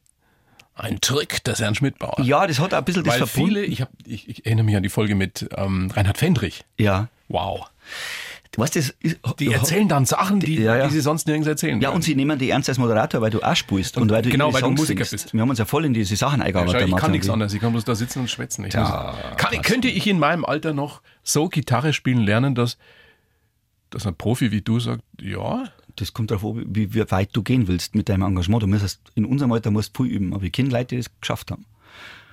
Ein Trick des Herrn Schmidtbauer. Ja, das hat auch ein bisschen das Weil verbunden. viele, ich, hab, ich, ich erinnere mich an die Folge mit ähm, Reinhard Fendrich. Ja. Wow. Du weißt, das ist, Die erzählen dann Sachen, die, Ja, ja. die sie sonst nirgends erzählen. Ja, würden. und sie nehmen die ernst als Moderator, weil du auch spielst. Und, weil du genau, weil du Musiker singst. bist. Wir haben uns ja voll in diese Sachen eingearbeitet. Schau, ich kann und nichts ich. anderes. Ich kann bloß da sitzen und schwätzen. Ich Tja, muss, kann, könnte ich in meinem Alter noch so Gitarre spielen lernen, dass, dass ein Profi wie du sagt, ja, Das kommt darauf an, wie, wie weit du gehen willst mit deinem Engagement. Du musst, in unserem Alter musst du viel üben. Aber ich kenne Leute, die das geschafft haben.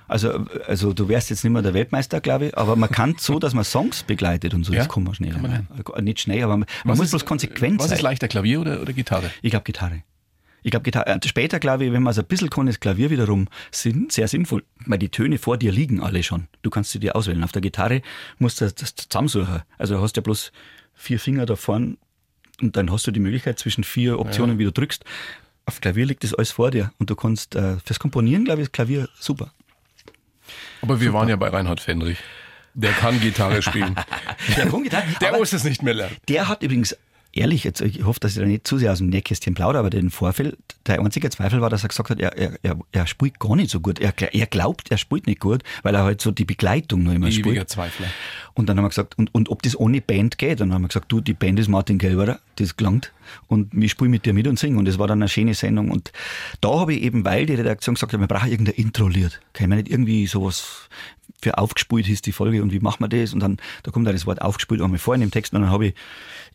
Also, also du wärst jetzt nicht mehr der Weltmeister, glaube ich, aber man kann so, dass man Songs begleitet und so, Ja, das kann man schnell. kann man Äh, Nicht schnell, aber man, Was muss ist- bloß konsequent was sein. ist leichter, Klavier oder, oder Gitarre? Ich glaube Gitarre. Ich glaube Gitarre. Äh, Später glaube ich, wenn man es ein bisschen kann, ist Klavier wiederum sinn, sehr sinnvoll, weil die Töne vor dir liegen alle schon. Du kannst sie dir auswählen. Auf der Gitarre musst du das zusammensuchen. Also du hast ja bloß vier Finger da vorne und dann hast du die Möglichkeit zwischen vier Optionen, wie du drückst. Auf Klavier liegt das alles vor dir und du kannst äh, fürs Komponieren, glaube ich, ist Klavier super. Aber wir waren ja bei Reinhard Fendrich. Der kann Gitarre spielen. Der, kann Gitarre, Der muss es nicht mehr lernen. der hat übrigens ehrlich, jetzt, ich hoffe, dass ich da nicht zu sehr aus dem Nähkästchen plaudere, aber den Vorfall, der einzige Zweifel war, dass er gesagt hat, er, er, er, spielt gar nicht so gut. Er, er glaubt, er spielt nicht gut, weil er halt so die Begleitung noch immer Ewiger spielt. Zweifler. Und dann haben wir gesagt, und, und ob das ohne Band geht? Und dann haben wir gesagt, du, die Band ist Martin Gelberer, das gelangt. Und wir spielen mit dir mit und singen. Und das war dann eine schöne Sendung. Und da habe ich eben, weil die Redaktion gesagt hat, wir brauchen irgendein Intro-Lied. Kann man nicht irgendwie sowas für aufgespult hieß die Folge und wie machen wir das? Und dann, da kommt da das Wort aufgespult einmal vor in dem Text und dann habe ich,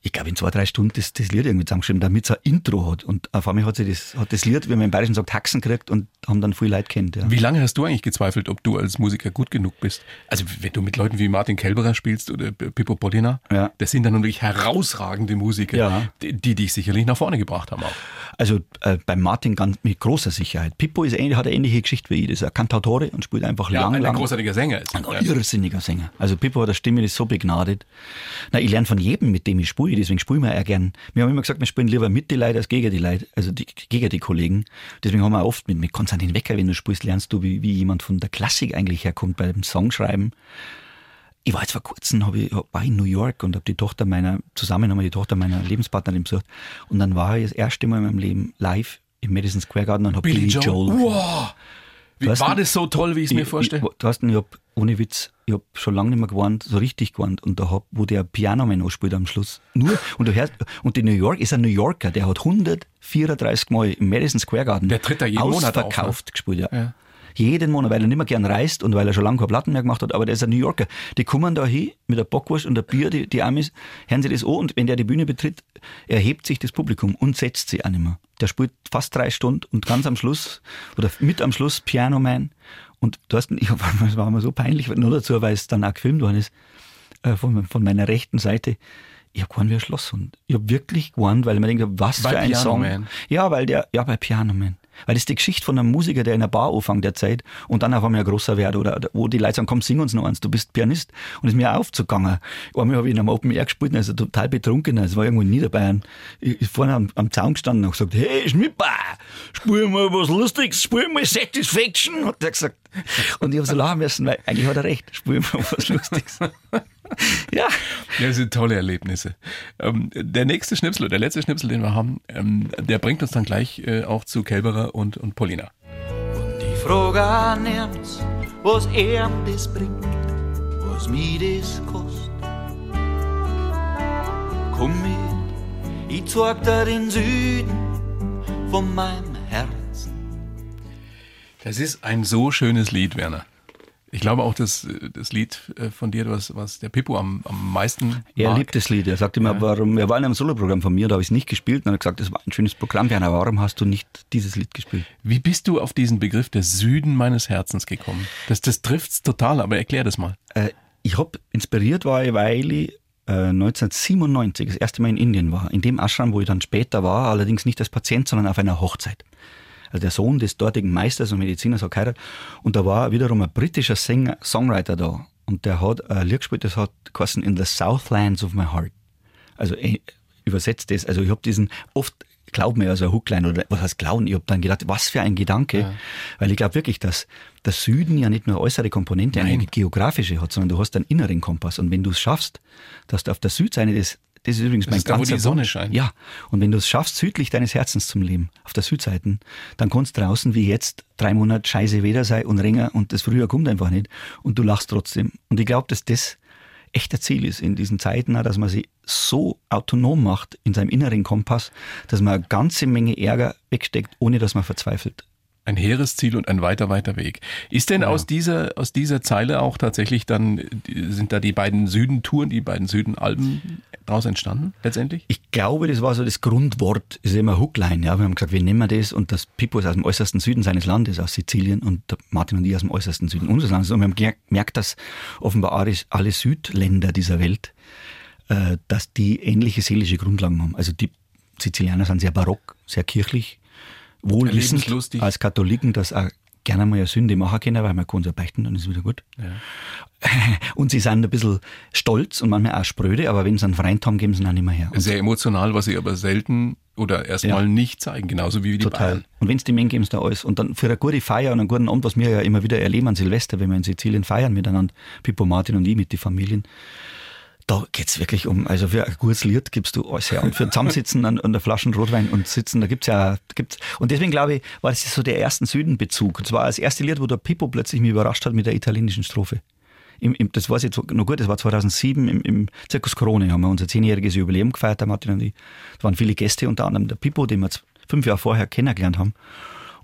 ich glaube in zwei, drei Stunden das, das Lied irgendwie zusammengeschrieben, damit es ein Intro hat. Und auf einmal hat sie das, hat das Lied, wie man im Bayerischen sagt, Haxen gekriegt und haben dann viel Leute kennt. Ja. Wie lange hast du eigentlich gezweifelt, ob du als Musiker gut genug bist? Also wenn du mit Leuten wie Martin Kelberer spielst oder Pippo Polina, Ja. das sind dann natürlich herausragende Musiker, Ja. die, die dich sicherlich nach vorne gebracht haben auch. Also äh, bei Martin ganz mit großer Sicherheit. Pippo ist ähnlich, hat eine ähnliche Geschichte wie ich. Das ist ein Cantautore und spielt einfach lang, ein lang. großartiger Sänger ist. Ein Ja. irrsinniger Sänger. Also Pippo hat eine Stimme, die ist so begnadet. Na, ich lerne von jedem, mit dem ich spiele, deswegen spielen wir ja gern. Wir haben immer gesagt, wir spielen lieber mit die Leute als gegen die Leute, also die, gegen die Kollegen. Deswegen haben wir oft mit, mit Konstantin Wecker, wenn du spielst, lernst du, wie, wie jemand von der Klassik eigentlich herkommt beim Songschreiben. Ich war jetzt vor kurzem, hab ich, war in New York und habe die Tochter meiner, zusammen haben wir die Tochter meiner Lebenspartnerin besucht. Und dann war ich das erste Mal in meinem Leben live im Madison Square Garden und habe Billy Billy, Joel. Joel. Wow. Wie, Du hast war ein- das so toll, wie ich es mir vorstelle? Ich, Thorsten, ich hab, ohne Witz, ich hab schon lange nicht mehr gewarnt, so richtig gewarnt. Und da hab, wo der Pianoman anspielt am Schluss. Nur, und du hörst, und die New York ist ein New Yorker, der hat 134 Mal im Madison Square Garden Der tritt da jeden Monat auf, ausverkauft gespielt, ja. Ja. Jeden Monat, weil er nicht mehr gern reist und weil er schon lange keine Platten mehr gemacht hat, aber der ist ein New Yorker. Die kommen da hin mit der Bockwurst und der Bier, die, die Amis, hören sie das an und wenn der die Bühne betritt, erhebt sich das Publikum und setzt sich auch nicht mehr. Der spielt fast drei Stunden und ganz am Schluss, oder mit am Schluss Piano Man und du hast, ich war mir so peinlich, nur dazu, weil es dann auch gefilmt worden ist, äh, von, von meiner rechten Seite. Ich hab gewarnt wie ein Schlosshund. Ich hab wirklich gewarnt, weil ich mir denke, was Bei für ein Piano Song. Man. Ja, weil der, ja, bei Piano Man. Weil das ist die Geschichte von einem Musiker, der in einer Bar anfängt der Zeit und dann auf einmal ein großer wird oder wo die Leute sagen, komm, sing uns noch eins, du bist Pianist. Und ist mir aufgegangen. Einmal habe ich in einem Open Air gespielt, also total betrunken, es war irgendwo in Niederbayern. Ich ist vorne am, am Zaun gestanden und gesagt, hey, Schmipper, spiel mal was Lustiges, spiel mal Satisfaction, hat er gesagt. Und ich habe so lachen müssen, weil eigentlich hat er recht, spiel mal was Lustiges. ja. Das sind tolle Erlebnisse. Ähm, der nächste Schnipsel, der letzte Schnipsel, den wir haben, ähm, der bringt uns dann gleich äh, auch zu Kelberer und, und Polina. Die Frage an Ernst, was er das bringt, was mir das kostet. komm mit, ich zeig dir den Süden von meinem Herzen. Das ist ein so schönes Lied, Werner. Ich glaube auch, dass das Lied äh, von dir, was, was der Pippo am, am meisten Er mag. liebt das Lied. Er sagt immer, warum, er war in einem Soloprogramm von mir, da habe ich es nicht gespielt. Und er hat gesagt, das war ein schönes Programm, Werner, warum hast du nicht dieses Lied gespielt? Wie bist du auf diesen Begriff der Süden meines Herzens gekommen? Das, das trifft's total, aber erklär das mal. Äh, ich hab inspiriert war ich, weil ich äh, 1997 das erste Mal in Indien war. In dem Ashram, wo ich dann später war, allerdings nicht als Patient, sondern auf einer Hochzeit. Also der Sohn des dortigen Meisters und Mediziners hat geheiratet. Und da war wiederum ein britischer Sänger, Songwriter da. Und der hat ein Lied gespielt, das hat geheißen In the Southlands of my heart. Also übersetzt das. Also ich habe diesen, oft glaubt mir ja so ein Hookline oder was heißt glauben, ich habe dann gedacht, was für ein Gedanke. Weil ich glaube wirklich, dass der Süden ja nicht nur äußere Komponente, eine geografische hat, sondern du hast einen inneren Kompass. Und wenn du es schaffst, dass du auf der Südseite des das ist übrigens mein ist da, wo ganzer die Sonne scheint. Ja, und wenn du es schaffst, südlich deines Herzens zum Leben, auf der Südseite, dann kannst draußen wie jetzt drei Monate scheiße Wetter sein und Ringer und das Frühjahr kommt einfach nicht und du lachst trotzdem. Und ich glaube, dass das echter Ziel ist in diesen Zeiten, dass man sich so autonom macht in seinem inneren Kompass, dass man eine ganze Menge Ärger wegsteckt, ohne dass man verzweifelt. Ein hehres Ziel und ein weiter, weiter Weg. Ist denn aus dieser, aus dieser Zeile auch tatsächlich dann, sind da die beiden Südentouren, die beiden Südenalben daraus entstanden, letztendlich? Ich glaube, das war so das Grundwort, ist immer Hookline. Ja, wir haben gesagt, wir nehmen das und das Pippo ist aus dem äußersten Süden seines Landes, aus Sizilien und Martin und ich aus dem äußersten Süden unseres Landes. Und wir haben ge- gemerkt, dass offenbar alle- alle Südländer dieser Welt, äh, dass die ähnliche seelische Grundlagen haben. Also die Sizilianer sind sehr barock, sehr kirchlich, wohlwissend als Katholiken, dass auch gerne mal eine Sünde machen können, weil man kann sie beichten, dann ist es wieder gut. Und sie sind ein bisschen stolz und manchmal auch spröde, aber wenn sie einen Freund haben, geben sie ihn auch nicht mehr her. Und Sehr emotional, was sie aber selten oder erstmal Ja. nicht zeigen, genauso wie die Total. Bayern. Und wenn es die Mengen geben, da alles. Und dann für eine gute Feier und einen guten Abend, was wir ja immer wieder erleben an Silvester, wenn wir in Sizilien feiern miteinander, Pippo, Martin und ich mit den Familien, da geht's wirklich um, also für ein gutes Lied gibst du alles her. Und für Zusammensitzen an, an der Flaschen Rotwein und sitzen, da gibt's ja, gibt's, und deswegen glaube ich, war das so der ersten Südenbezug. Und zwar das erste Lied, wo der Pippo plötzlich mich überrascht hat mit der italienischen Strophe. Im, im, das weiß ich jetzt noch gut, das war 2007 im, im Zirkus Krone, haben wir unser zehnjähriges Jubiläum gefeiert, der Martin und ich. Es waren viele Gäste, unter anderem der Pippo, den wir fünf Jahre vorher kennengelernt haben.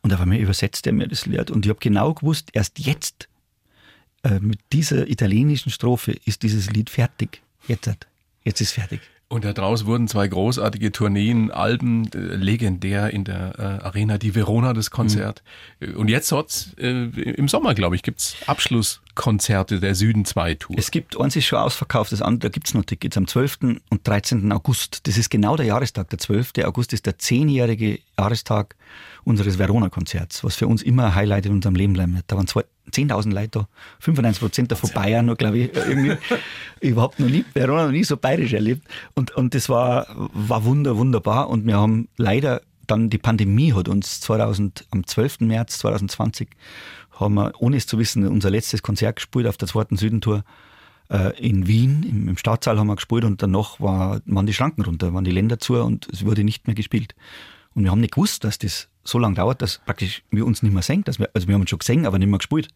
Und auf einmal übersetzt er mir das Lied. Und ich habe genau gewusst, erst jetzt, äh, mit dieser italienischen Strophe, ist dieses Lied fertig. Jetzt, hat- jetzt ist fertig. Und daraus wurden zwei großartige Tourneen, Alben, äh, legendär in der äh, Arena, die Verona, das Konzert. Äh, Und jetzt hat's, äh, im Sommer, glaube ich, gibt's Abschlusskonzerte der Süden 2 Tour. Es gibt, eins ist schon ausverkauft, das andere gibt's noch Tickets am 12. und 13. August. Das ist genau der Jahrestag. Der 12. August ist der zehnjährige Jahrestag unseres Verona-Konzerts, was für uns immer ein Highlight in unserem Leben bleiben wird. Da waren zwei- 10.000 Leute da, 95 Prozent davon Bayern, noch, glaube ich, irgendwie. Überhaupt noch nie, Verona noch nie so bayerisch erlebt. Und, und das war, war wunder, wunderbar. Und wir haben leider dann die Pandemie hat uns 2000, am 12. März 2020 haben wir, ohne es zu wissen, unser letztes Konzert gespielt auf der zweiten Südentour äh, in Wien, im, im Staatssaal haben wir gespielt und danach war, waren die Schranken runter, waren die Länder zu und es wurde nicht mehr gespielt. Und wir haben nicht gewusst, dass das so lange dauert, dass praktisch wir uns nicht mehr sehen. Dass wir, also wir haben uns schon gesehen, aber nicht mehr gespielt.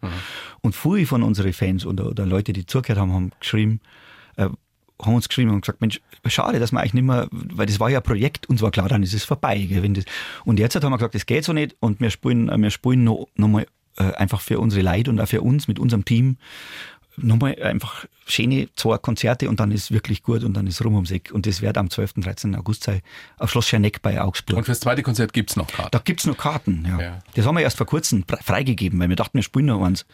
Und viele von unseren Fans oder, oder Leute, die zugehört haben, haben geschrieben, äh, haben uns geschrieben und gesagt, Mensch, schade, dass wir eigentlich nicht mehr, weil das war ja ein Projekt, uns war klar, dann ist es vorbei. Wenn das, und jetzt haben wir gesagt, das geht so nicht und wir spielen, äh, wir spielen noch, noch mal äh, einfach für unsere Leute und auch für uns mit unserem Team nochmal einfach schöne zwei Konzerte und dann ist wirklich gut und dann ist rum ums Eck. Und das wird am 12. und 13. August sein auf Schloss Scherneck bei Augsburg. Und fürs zweite Konzert gibt's noch Karten. Da gibt's noch Karten, ja. Ja. Das haben wir erst vor kurzem freigegeben, weil wir dachten, wir spielen noch eins.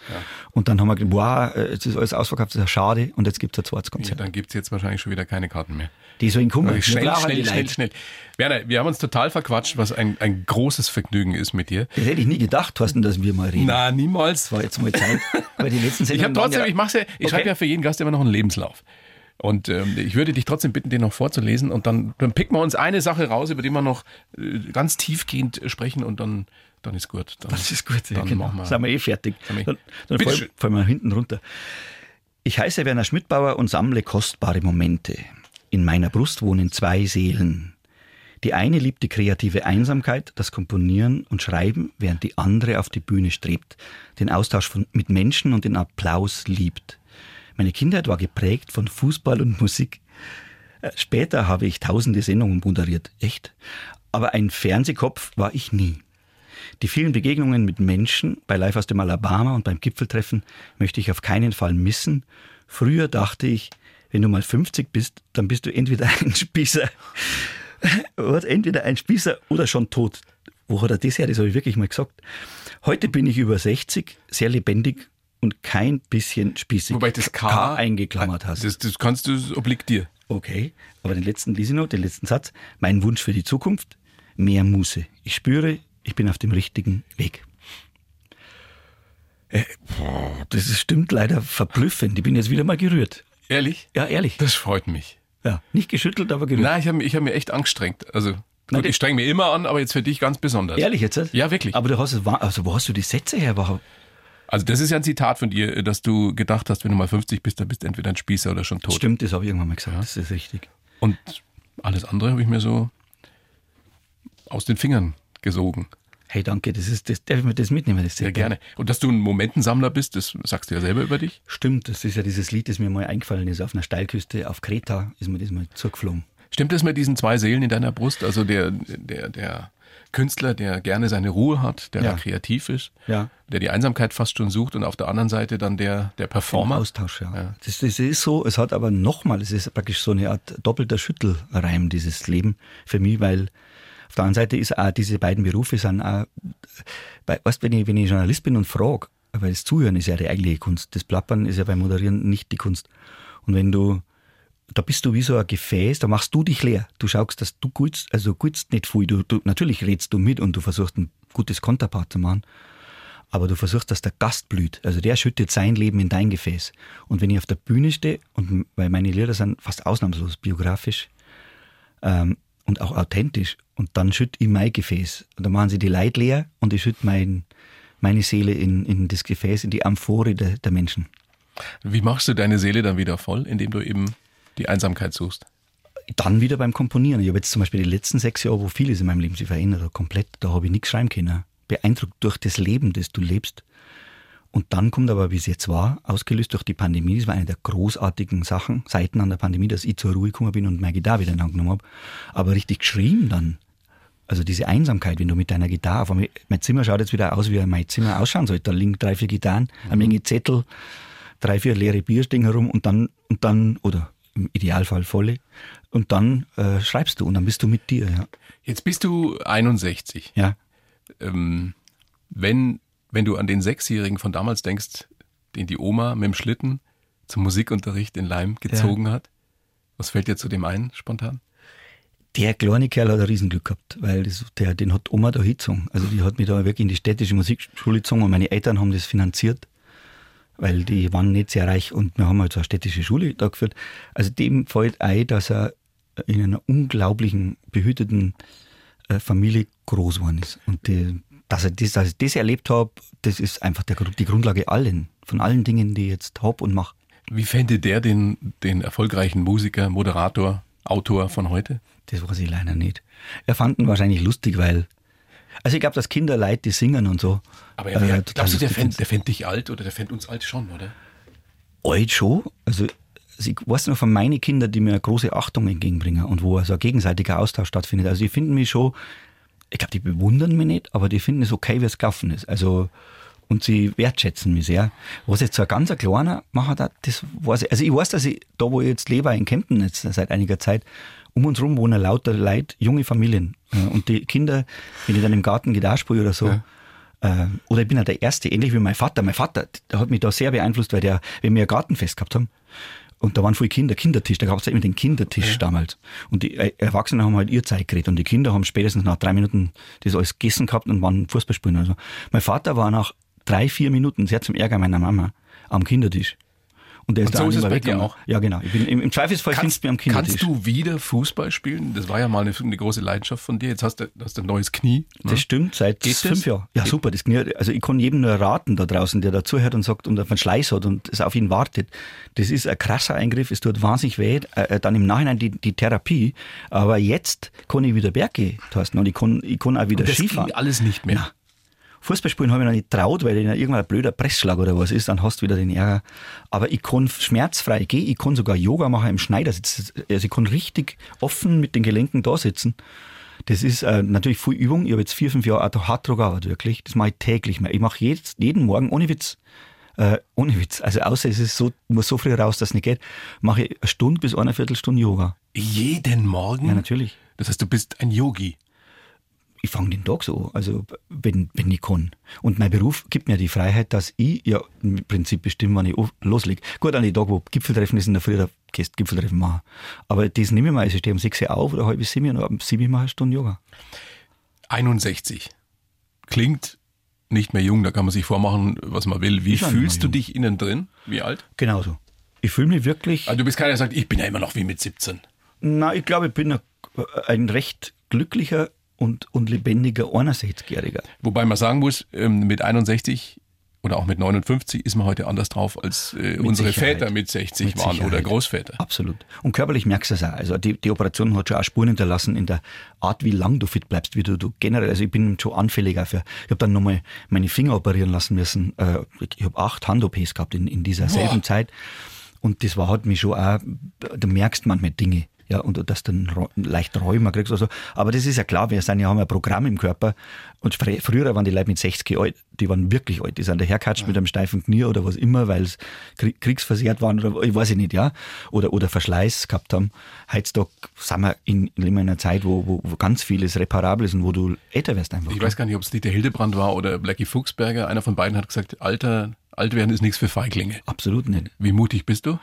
Und dann haben wir gedacht, wow, äh, jetzt ist alles ausverkauft, das ist ja schade. Und jetzt gibt's ein zweites Ja, Konzert. dann gibt's jetzt wahrscheinlich schon wieder keine Karten mehr. Die sollen kommen. Wir Schnell, schnell, schnell, Leute. schnell. Werner, wir haben uns total verquatscht, was ein, ein großes Vergnügen ist mit dir. Das hätte ich nie gedacht, Thorsten, dass wir mal reden. Na, niemals. War jetzt mal Zeit. Weil die letzten Ich habe Sendungen trotzdem, waren ich mach's ja, ich Okay. schreibe ja für jeden Gast immer noch einen Lebenslauf. Und ähm, ich würde dich trotzdem bitten, den noch vorzulesen und dann, dann picken wir uns eine Sache raus, über die wir noch äh, ganz tiefgehend sprechen und dann, dann ist gut. Dann, Das ist gut, ja, Dann genau. machen wir. Sind wir eh fertig. Wir- Dann, dann fallen, wir hinten runter. Ich heiße Werner Schmidbauer und sammle kostbare Momente. In meiner Brust wohnen zwei Seelen. Die eine liebt die kreative Einsamkeit, das Komponieren und Schreiben, während die andere auf die Bühne strebt, den Austausch von, mit Menschen und den Applaus liebt. Meine Kindheit war geprägt von Fußball und Musik. Äh, Später habe ich tausende Sendungen moderiert, echt. Aber ein Fernsehkopf war ich nie. Die vielen Begegnungen mit Menschen bei Live aus dem Alabama und beim Gipfeltreffen möchte ich auf keinen Fall missen. Früher dachte ich, wenn du mal 50 bist, dann bist du entweder ein Spießer, entweder ein Spießer oder schon tot. Wo hat er das her? Das habe ich wirklich mal gesagt. Heute bin ich über 60, sehr lebendig und kein bisschen spießig. Wobei das K, K eingeklammert hast. Das, das kannst du, das obliegt dir. Okay, aber den letzten lese ich noch, den letzten Satz. Mein Wunsch für die Zukunft, mehr Muße. Ich spüre, ich bin auf dem richtigen Weg. Äh, das stimmt leider verblüffend. Ich bin jetzt wieder mal gerührt. Ehrlich? Ja, ehrlich. Das freut mich. Ja, nicht geschüttelt, aber gerührt. Nein, ich habe ich hab mir echt angestrengt. Also, gut, das- ich streng mir immer an, aber jetzt für dich ganz besonders. Ehrlich jetzt? Ja, wirklich. Aber du hast es, also wo hast du die Sätze her überhaupt? Also das ist ja ein Zitat von dir, dass du gedacht hast, wenn du mal 50 bist, dann bist du entweder ein Spießer oder schon tot. Stimmt, das habe ich irgendwann mal gesagt. Das ist richtig. Und alles andere habe ich mir so aus den Fingern gesogen. Hey, danke, das ist, das darf ich mir das mitnehmen. Das ist Sehr gerne. Und dass du ein Momentensammler bist, das sagst du ja selber über dich. Stimmt, das ist ja dieses Lied, das mir mal eingefallen ist. Auf einer Steilküste auf Kreta ist mir das mal zugeflogen. Stimmt es mit diesen zwei Seelen in deiner Brust? Also der, der, der Künstler, der gerne seine Ruhe hat, der Ja. kreativ ist, Ja. der die Einsamkeit fast schon sucht und auf der anderen Seite dann der, der Performer. Austausch, ja. Ja. Das, das ist so, es hat aber nochmal, es ist praktisch so eine Art doppelter Schüttelreim, dieses Leben für mich, weil auf der anderen Seite ist auch diese beiden Berufe sind auch, weißt, wenn ich, wenn ich Journalist bin und frage, weil das Zuhören ist ja die eigentliche Kunst, das Plappern ist ja beim Moderieren nicht die Kunst. Und wenn du, da bist du wie so ein Gefäß, da machst du dich leer. Du schaust, dass du gut, also gut nicht viel. Du, du, natürlich redst du mit und du versuchst ein gutes Konterpart zu machen aber du versuchst, dass der Gast blüht. Also der schüttet sein Leben in dein Gefäß. Und wenn ich auf der Bühne stehe, und weil meine Lieder sind fast ausnahmslos biografisch ähm, und auch authentisch, und dann schütte ich mein Gefäß. Und dann machen sie die Leid leer und ich schütte mein, meine Seele in, in das Gefäß, in die Amphore der, der Menschen. Wie machst du deine Seele dann wieder voll, indem du eben die Einsamkeit suchst? Dann wieder beim Komponieren. Ich habe jetzt zum Beispiel die letzten sechs Jahre, wo vieles in meinem Leben sich verändert hat, komplett, da habe ich nichts schreiben können. Beeindruckt durch das Leben, das du lebst. Und dann kommt aber, wie es jetzt war, ausgelöst durch die Pandemie, das war eine der großartigen Sachen, Seiten an der Pandemie, dass ich zur Ruhe gekommen bin und meine Gitarre wieder in Hand genommen habe. Aber richtig geschrieben dann. Also diese Einsamkeit, wenn du mit deiner Gitarre, auf einmal, mein Zimmer schaut jetzt wieder aus, wie mein Zimmer ausschauen sollte. Da liegen drei, vier Gitarren, eine Menge Zettel, drei, vier leere Bier stehen herum und dann, und dann, oder im Idealfall volle, und dann äh, schreibst du und dann bist du mit dir, ja. Jetzt bist du 61. Ja. Ähm, wenn, wenn du an den Sechsjährigen von damals denkst, den die Oma mit dem Schlitten zum Musikunterricht in Leim gezogen hat, was fällt dir zu dem ein, spontan? Der kleine Kerl hat ein Riesenglück gehabt, weil das, der, den hat Oma da hingezogen. Also die hat mich da wirklich in die städtische Musikschule gezogen und meine Eltern haben das finanziert, weil die waren nicht sehr reich und wir haben halt so eine städtische Schule da geführt. Also dem fällt ein, dass er in einer unglaublichen, behüteten äh, Familie groß geworden ist. Und die, dass, er das, dass ich das erlebt habe, das ist einfach der, die Grundlage allen, von allen Dingen, die ich jetzt hab und mache. Wie fände der den, den erfolgreichen Musiker, Moderator, Autor von heute? Das weiß ich leider nicht. Er fand ihn wahrscheinlich lustig, weil. Also ich glaube, dass Kinder Leid, die singen und so. Aber äh, er wär, glaubst du, der finden. der fänd dich alt oder der fände uns alt schon, oder? Alt schon. Also ich weiß noch von meinen Kindern, die mir eine große Achtung entgegenbringen und wo also ein gegenseitiger Austausch stattfindet. Also die finden mich schon, ich glaube, die bewundern mich nicht, aber die finden es okay, wie es gelaufen ist. Also und sie wertschätzen mich sehr. Was jetzt so ein ganz kleiner machen darf, das weiß ich. Also ich weiß, dass ich, da wo ich jetzt lebe, in Kempten jetzt seit einiger Zeit, um uns rum wohnen lauter Leute, junge Familien. Äh, Und die Kinder, wenn ich dann im Garten Gitarre spiele oder so, äh, oder ich bin ja der Erste, ähnlich wie mein Vater. Mein Vater, der hat mich da sehr beeinflusst, weil der, wenn wir ein Gartenfest gehabt haben, und da waren viele Kinder, Kindertisch, da gab es ja immer den Kindertisch damals. Und die äh, Erwachsenen haben halt ihr Zeit geredet und die Kinder haben spätestens nach drei Minuten das alles gegessen gehabt und waren Fußball spielen. Also. Mein Vater war nach drei, vier Minuten sehr zum Ärger meiner Mama am Kindertisch. Und der ist Und so ist es bei dir auch? Ja, genau. Ich bin, im, Im Zweifelsfall findest du mich am Kindertisch. kannst du wieder Fußball spielen? Das war ja mal eine, eine große Leidenschaft von dir. Jetzt hast du, hast du ein neues Knie. ne? Das stimmt, seit Geht fünf Jahren. Ja, super. Das Knie, also ich kann jedem nur raten da draußen, der dazuhört und sagt und auf einen Schleiß hat und es auf ihn wartet. Das ist ein krasser Eingriff, es tut wahnsinnig weh. Äh, dann im Nachhinein die, die Therapie. Aber jetzt kann ich wieder Berge, Thorsten, und ich kann, ich kann auch wieder Und das Skifahren. alles nicht mehr. Na. Fußballspielen habe ich noch nicht traut, weil da irgendwann ein blöder Pressschlag oder was ist, dann hast du wieder den Ärger. Aber ich kann schmerzfrei gehen, ich kann sogar Yoga machen im Schneidersitz. Also ich kann richtig offen mit den Gelenken da sitzen. Das ist äh, natürlich viel Übung. Ich habe jetzt vier, fünf Jahre auch hart drauf gearbeitet, wirklich. Das mache ich täglich mehr. Ich mache jetzt, jeden Morgen, ohne Witz, äh, ohne Witz, also außer es ist so, muss so früh raus, dass es nicht geht, mache ich eine Stunde bis eine Viertelstunde Yoga. Jeden Morgen? Ja, natürlich. Das heißt, du bist ein Yogi. Ich fange den Tag so, also wenn, wenn ich kann. Und mein Beruf gibt mir die Freiheit, dass ich ja im Prinzip bestimmen, wann ich loslege. Gut, an die Tag, wo Gipfeltreffen ist in der Früh, da gehst du Gipfeltreffen machen. Aber das nehme ich mal, also ich stehe um 6 Uhr auf oder halb sieben und um sieben mache ich eine Stunde Yoga. 61. Klingt nicht mehr jung, da kann man sich vormachen, was man will. Wie fühlst du dich innen drin? Wie alt? Genauso. Ich fühle mich wirklich, Also du bist keiner, der sagt, ich bin ja immer noch wie mit 17. na, ich glaube, ich bin ein recht glücklicher und, und lebendiger 61-Jähriger. Wobei man sagen muss, ähm, mit 61 oder auch mit 59 ist man heute anders drauf, als äh, unsere Sicherheit. Väter mit 60 Mit waren oder Sicherheit. Großväter. Absolut. Und körperlich merkst du es auch. Also die, die Operation hat schon auch Spuren hinterlassen in der Art, wie lang du fit bleibst, wie du, du generell, also ich bin schon anfälliger für, ich habe dann nochmal meine Finger operieren lassen müssen. Äh, ich habe acht Hand-OPs gehabt in, in dieser selben Zeit. Und das war halt mich schon auch, da merkst manchmal Dinge. Ja, und dass du dann leicht Rheuma kriegst oder so. Aber das ist ja klar, wir sind ja, haben ein Programm im Körper. Und fr früher waren die Leute mit 60 alt, die waren wirklich alt. Die sind dahergekatscht mit einem steifen Knie oder was immer, weil es Krieg, kriegsversehrt waren oder ich weiß ich nicht, ja. Oder, oder Verschleiß gehabt haben. Heutzutage sind wir in, in einer Zeit, wo, wo, wo ganz vieles reparabel ist und wo du älter wirst einfach. Ich weiß gar nicht, ob es Dieter Hildebrand war oder Blackie Fuchsberger. Einer von beiden hat gesagt, Alter, alt werden ist nichts für Feiglinge. Absolut nicht. Wie mutig bist du?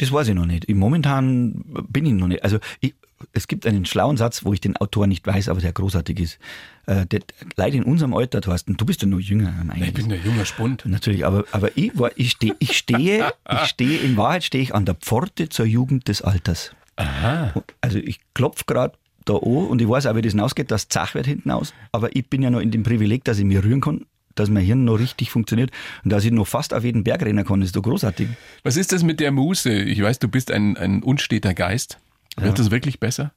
Das weiß ich noch nicht. Ich- Momentan bin ich noch nicht. Also ich, es gibt einen schlauen Satz, wo ich den Autor nicht weiß, aber der großartig ist. Äh, der, Leute in unserem Alter, Thorsten, du bist ja noch jünger. am Ich bin ein junger Spund. Natürlich, aber, aber ich, war, ich, stehe, ich stehe, ich stehe, in Wahrheit stehe ich an der Pforte zur Jugend des Alters. Aha. Also ich klopfe gerade da an und ich weiß auch, wie das hinausgeht, dass Zach wird hinten aus. Aber ich bin ja noch in dem Privileg, dass ich mich rühren kann, dass mein Hirn noch richtig funktioniert und dass ich noch fast auf jeden Berg rennen kann. Das ist doch großartig. Was ist das mit der Muße? Ich weiß, du bist ein, ein unsteter Geist. Wird das wirklich besser?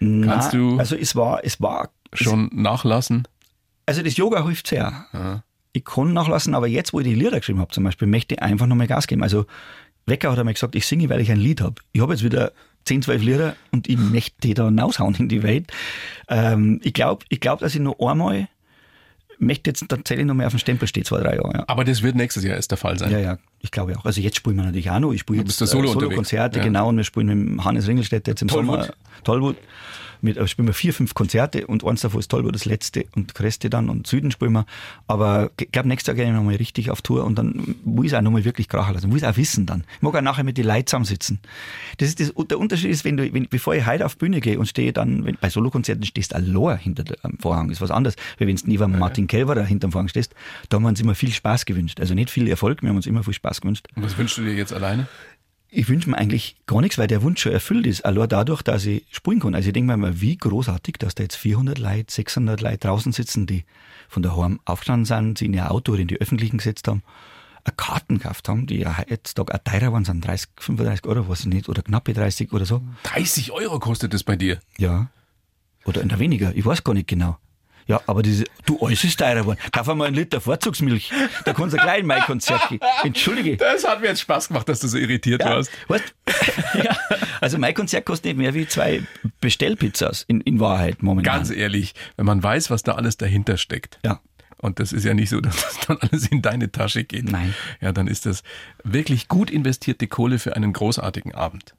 Kannst du Also es war, es war schon nachlassen? Also das Yoga hilft sehr. Ich kann nachlassen, aber jetzt, wo ich die Lieder geschrieben habe, zum Beispiel, möchte ich einfach nochmal Gas geben. Also Wecker hat einmal gesagt, ich singe, weil ich ein Lied habe. Ich habe jetzt wieder 10, 12 Lieder und ich möchte die da raushauen in die Welt. Ähm, ich glaube, ich glaub, dass ich noch einmal möchte jetzt tatsächlich noch mal auf dem Stempel stehen, zwei, drei Jahre. Ja. Aber das wird nächstes Jahr erst der Fall sein. Ja, ja, ich glaube auch. Also jetzt spielen wir natürlich auch noch. Ich spiele jetzt solo äh. Solo-Konzerte, Ja. genau. Und wir spielen mit Hannes Ringelstädter jetzt im Tollwood. Sommer. Tollwood. Mit, äh, spielen wir vier, fünf Konzerte und eins davon ist Tollwood, das letzte und Kreste dann und Süden spielen wir. Aber ich glaube, nächstes Jahr gehe ich nochmal richtig auf Tour und dann muss ich auch nochmal wirklich krachen lassen. Muss ich auch wissen dann. Ich mag auch nachher mit den Leuten zusammensitzen. Das ist das, der Unterschied ist, wenn du, wenn, bevor ich heute auf Bühne gehe und stehe dann, wenn, bei Solokonzerten stehst du allein hinter dem Vorhang, ist was anderes. Weil wenn du neben Martin Kelberer hinter dem Vorhang stehst, da haben wir uns immer viel Spaß gewünscht. Also nicht viel Erfolg, wir haben uns immer viel Spaß gewünscht. Und was wünschst du dir jetzt alleine? Ich wünsche mir eigentlich gar nichts, weil der Wunsch schon erfüllt ist. Allein dadurch, dass ich spielen kann. Also ich denke mir mal, wie großartig, dass da jetzt 400 Leute, 600 Leute draußen sitzen, die von daheim aufgestanden sind, sie in ihr Auto oder in die Öffentlichen gesetzt haben, eine Karten gekauft haben, die ja heutzutage auch teurer waren, sind 30, 35 Euro, weiß ich nicht, oder knappe 30 oder so. 30 Euro kostet das bei dir. Ja. Oder in der weniger, ich weiß gar nicht genau. Ja, aber diese, du, alles ist teurer geworden. Kauf einmal einen Liter Vorzugsmilch. Da kannst du gleich in mein Konzert gehen. Entschuldige. Das hat mir jetzt Spaß gemacht, dass du so irritiert Ja, warst. weißt, ja, also mein Konzert kostet nicht mehr wie zwei Bestellpizzas in, in Wahrheit momentan. Ganz ehrlich, wenn man weiß, was da alles dahinter steckt. Ja. Und das ist ja nicht so, dass das dann alles in deine Tasche geht. Nein. Ja, dann ist das wirklich gut investierte Kohle für einen großartigen Abend.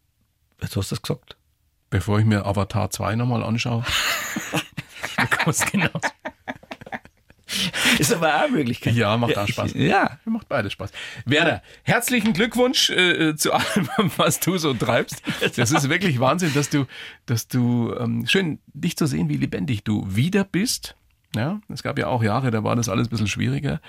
Jetzt hast du das gesagt. Bevor ich mir Avatar 2 nochmal anschaue. kostet genauso. Ist aber auch eine Möglichkeit. Ja, macht auch Spaß. Ja. Macht beides Spaß. Werner, herzlichen Glückwunsch äh, zu allem, was du so treibst. Das ist wirklich Wahnsinn, dass du, dass du ähm, schön dich zu sehen, wie lebendig du wieder bist. Ja, es gab ja auch Jahre, da war das alles ein bisschen schwieriger.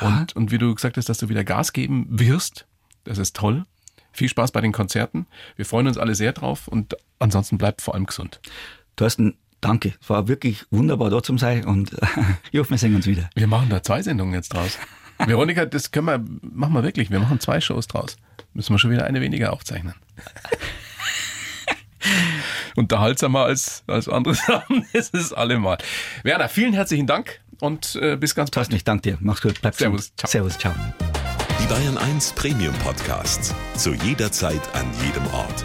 Und, und wie du gesagt hast, dass du wieder Gas geben wirst, das ist toll. Viel Spaß bei den Konzerten. Wir freuen uns alle sehr drauf und ansonsten bleibt vor allem gesund. Thorsten, danke. Es war wirklich wunderbar da zu sein und ich hoffe, wir sehen uns wieder. Wir machen da zwei Sendungen jetzt draus. Veronika, das können wir, machen wir wirklich. Wir machen zwei Shows draus. Müssen wir schon wieder eine weniger aufzeichnen. Unterhaltsamer als, als andere Sachen ist es allemal. Werner, vielen herzlichen Dank. und äh, bis ganz bald. Ich danke dir. Mach's gut. Bleib Servus. gesund. Servus. Ciao. Die Bayern 1 Premium Podcasts. Zu jeder Zeit, an jedem Ort.